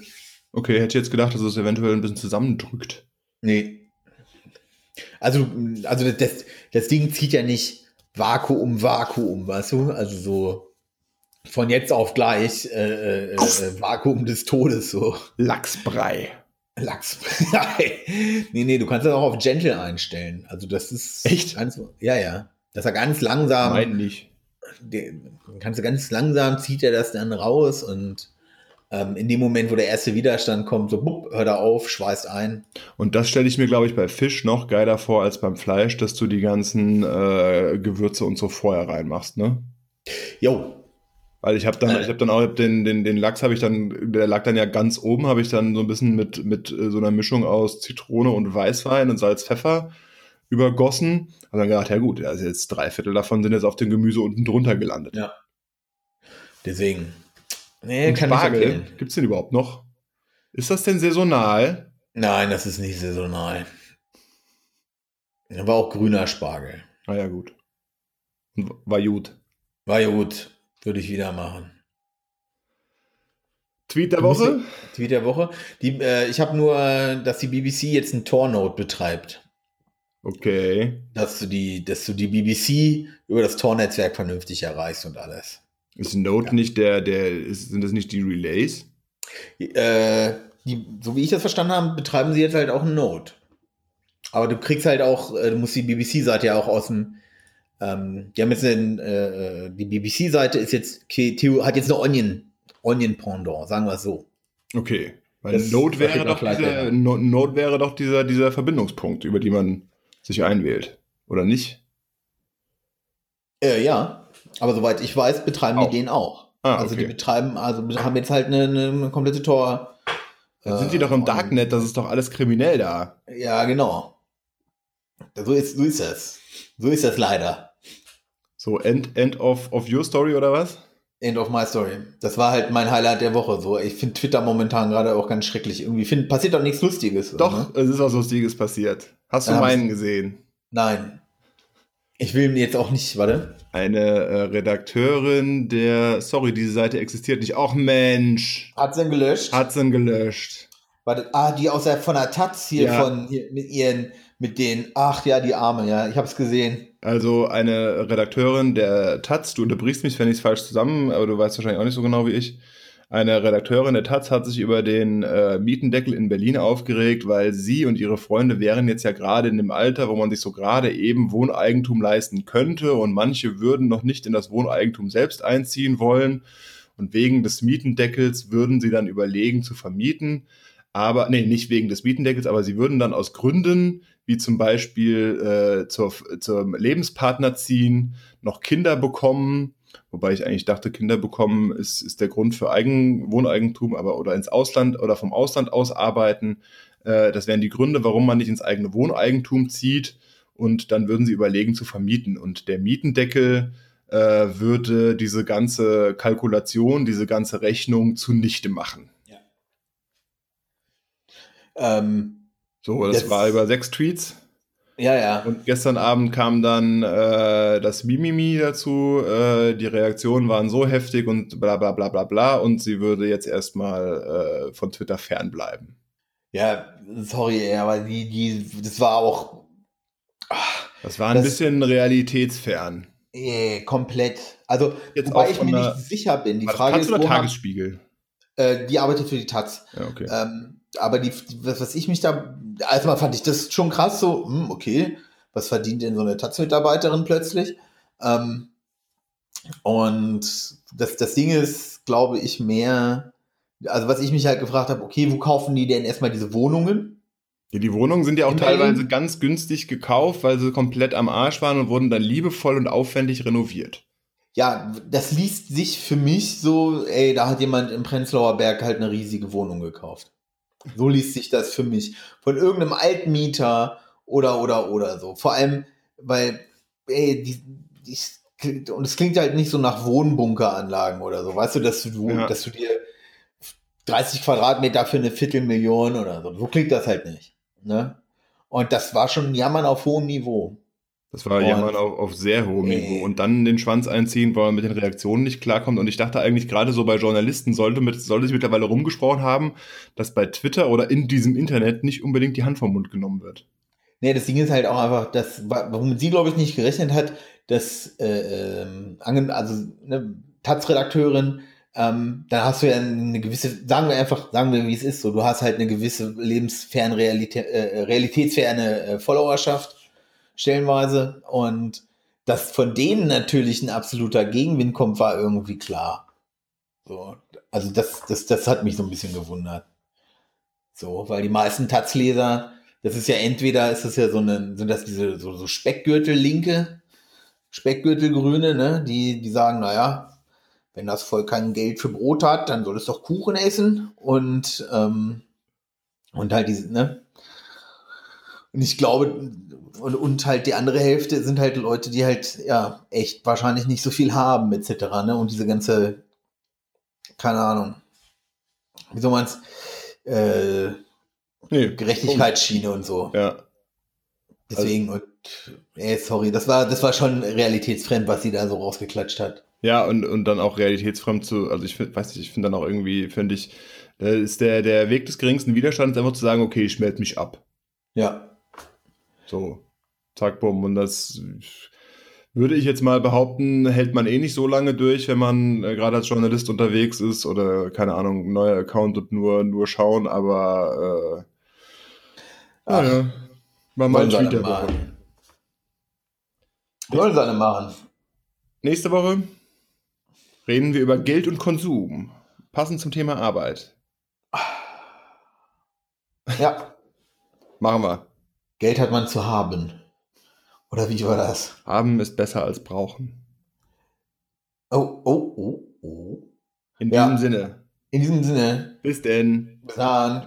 Okay, hätte ich jetzt gedacht, dass es eventuell ein bisschen zusammendrückt. Nee. Also, also das, das Ding zieht ja nicht Vakuum, Vakuum, weißt du? Also so von jetzt auf gleich äh, äh, äh, Vakuum des Todes so. Lachsbrei. Lachsbrei. [LAUGHS] nee, nee, du kannst das auch auf Gentle einstellen. Also das ist Echt? ganz, ja, ja. Dass er ganz langsam, Nein, nicht. den, kannst du ganz langsam zieht er das dann raus und ähm, in dem Moment, wo der erste Widerstand kommt, so bupp, hört er auf, schweißt ein. Und das stelle ich mir, glaube ich, bei Fisch noch geiler vor als beim Fleisch, dass du die ganzen äh, Gewürze und so vorher reinmachst, ne? Jo, Weil ich habe dann, ich habe dann auch ich hab den, den, den Lachs habe ich dann, der lag dann ja ganz oben, habe ich dann so ein bisschen mit, mit äh, so einer Mischung aus Zitrone und Weißwein und Salz, Pfeffer übergossen. Habe dann gedacht, ja gut, also jetzt drei Viertel davon sind jetzt auf dem Gemüse unten drunter gelandet. Ja. deswegen. Nee, Und kann Spargel, empfehlen. gibt's den überhaupt noch? Ist das denn saisonal? Nein, das ist nicht saisonal. War auch grüner Spargel. Ah ja, gut. War gut. War gut. Würde ich wieder machen. Tweet der Woche? Tweet der Woche. Die, äh, ich habe nur, dass die BBC jetzt ein Tor-Note betreibt. Okay. Dass du, die, dass du die BBC über das Tor-Netzwerk vernünftig erreichst und alles. Ist Note nicht der, der, ist, sind das nicht die Relays? Äh, die, so wie ich das verstanden habe, betreiben sie jetzt halt auch Note. Aber du kriegst halt auch, äh, du musst die BBC-Seite ja auch aus dem, ähm, die haben jetzt einen, äh, äh, die BBC-Seite ist jetzt, hat jetzt eine Onion, Onion Pendant, sagen wir es so. Okay. Weil Das Node wäre doch dieser, Node wäre doch dieser, dieser Verbindungspunkt, über die man sich einwählt. Oder nicht? Äh, ja, aber soweit ich weiß, betreiben Auch. die den auch. Ah, also die okay. betreiben, also haben jetzt halt eine, eine, komplette Tor. Dann sind äh, die doch im Darknet, das ist doch alles kriminell da. Ja, genau. So ist, so ist es. So ist das leider. So, End, end of, of your story oder was? End of my story. Das war halt mein Highlight der Woche. So, ich finde Twitter momentan gerade auch ganz schrecklich. Irgendwie find, passiert doch nichts Lustiges. Doch, Ne? es ist was Lustiges passiert. Hast du meinen gesehen? Nein. Ich will jetzt auch nicht, warte. Eine äh, Redakteurin der, sorry, diese Seite existiert nicht. Auch Mensch, Hat sie gelöscht? hat sie gelöscht. Warte, ah, die aus der, von der Taz hier, Ja. von hier, mit ihren, mit den, ach ja, die Arme, ja, ich hab's gesehen. Also eine Redakteurin der Taz, du unterbrichst mich, wenn ich es falsch zusammen, aber du weißt wahrscheinlich auch nicht so genau wie ich. Eine Redakteurin der Taz hat sich über den äh, Mietendeckel in Berlin aufgeregt, weil sie und ihre Freunde wären jetzt ja gerade in dem Alter, wo man sich so gerade eben Wohneigentum leisten könnte und manche würden noch nicht in das Wohneigentum selbst einziehen wollen und wegen des Mietendeckels würden sie dann überlegen zu vermieten. Aber, nee, nicht wegen des Mietendeckels, aber sie würden dann aus Gründen, wie zum Beispiel äh, zur, zum Lebenspartner ziehen, noch Kinder bekommen. Wobei ich eigentlich dachte, Kinder bekommen ist, ist der Grund für Eigen, Wohneigentum, aber oder ins Ausland oder vom Ausland aus arbeiten. Äh, das wären die Gründe, warum man nicht ins eigene Wohneigentum zieht. Und dann würden sie überlegen zu vermieten. Und der Mietendeckel äh, würde diese ganze Kalkulation, diese ganze Rechnung zunichte machen. Ähm, So, das Das- war über sechs Tweets. Ja, ja. Und gestern Abend kam dann äh, das Mimimi dazu. Äh, die Reaktionen waren so heftig und bla bla bla bla bla. Und sie würde jetzt erstmal äh, von Twitter fernbleiben. Ja, sorry, aber die, die, das war auch Das war ein Das- bisschen realitätsfern. äh, komplett. Also, Jetzt wobei ich mir der- nicht sicher bin. Die Frage Taz ist, oder haben, Tagesspiegel? äh, die arbeitet für die Taz. Ja, okay. Ähm, aber die, was was ich mich da, erstmal fand ich das schon krass, so, hm, okay, was verdient denn so eine Taz-Mitarbeiterin plötzlich? Ähm, und das, das Ding ist, glaube ich, mehr, also was ich mich halt gefragt habe, okay, wo kaufen die denn erstmal diese Wohnungen? Ja, die Wohnungen sind ja auch In teilweise Berlin? ganz günstig gekauft, weil sie komplett am Arsch waren und wurden dann liebevoll und aufwendig renoviert. Ja, das liest sich für mich so, ey, da hat jemand im Prenzlauer Berg halt eine riesige Wohnung gekauft. So liest sich das für mich. Von irgendeinem Altmieter oder, oder, oder so. Vor allem, weil, ey, die, die, und es klingt halt nicht so nach Wohnbunkeranlagen oder so. Weißt du, dass du, Ja. dass du dir 30 Quadratmeter für eine Viertelmillion oder so. So klingt das halt nicht. Ne? Und das war schon ein Jammern auf hohem Niveau. Das war Und- jemand auf, auf sehr hohem Ey. Niveau. Und dann den Schwanz einziehen, weil man mit den Reaktionen nicht klarkommt. Und ich dachte eigentlich gerade so bei Journalisten sollte, mit, sollte sich mittlerweile rumgesprochen haben, dass bei Twitter oder in diesem Internet nicht unbedingt die Hand vom Mund genommen wird. Nee, das Ding ist halt auch einfach, dass, womit sie, glaube ich, nicht gerechnet hat, dass, äh, ähm, also, ne, Taz-Redakteurin, ähm, dann hast du ja eine gewisse, sagen wir einfach, sagen wir, wie es ist, so, du hast halt eine gewisse lebensferne, Realität, äh, realitätsferne äh, Followerschaft, stellenweise, und dass von denen natürlich ein absoluter Gegenwind kommt, war irgendwie klar. So, also das, das, das hat mich so ein bisschen gewundert. So, weil die meisten Taz-Leser, das ist ja entweder ist das ja so eine, sind das diese so, so Speckgürtel-Linke, Speckgürtelgrüne, ne, die, die sagen, naja, wenn das Volk kein Geld für Brot hat, dann soll es doch Kuchen essen und, ähm, und halt diese, ne? Und ich glaube, und, und halt die andere Hälfte sind halt Leute, die halt, ja, echt wahrscheinlich nicht so viel haben, etc., ne? Und diese ganze, keine Ahnung, wie soll man es, äh, nee, Gerechtigkeitsschiene und so. Ja. Deswegen, also, und, ey, sorry, das war, das war schon realitätsfremd, was sie da so rausgeklatscht hat. Ja, und, und dann auch realitätsfremd zu, also ich find, weiß nicht, ich finde dann auch irgendwie, finde ich, äh, ist der, der Weg des geringsten Widerstands einfach zu sagen, okay, ich melde mich ab. Ja. So, zack, bumm. Und das würde ich jetzt mal behaupten, hält man eh nicht so lange durch, wenn man äh, gerade als Journalist unterwegs ist oder, keine Ahnung, neuer Account und nur, nur schauen, aber äh, Ach, ja, war mein Tweet der Woche. Wollen seine machen. Nächste Woche reden wir über Geld und Konsum. Passend zum Thema Arbeit. Ja. Machen wir. Geld hat man zu haben. Oder wie war das? Haben ist besser als brauchen. Oh, oh, oh, oh. In ja. diesem Sinne. In diesem Sinne. Bis denn. Bis dann.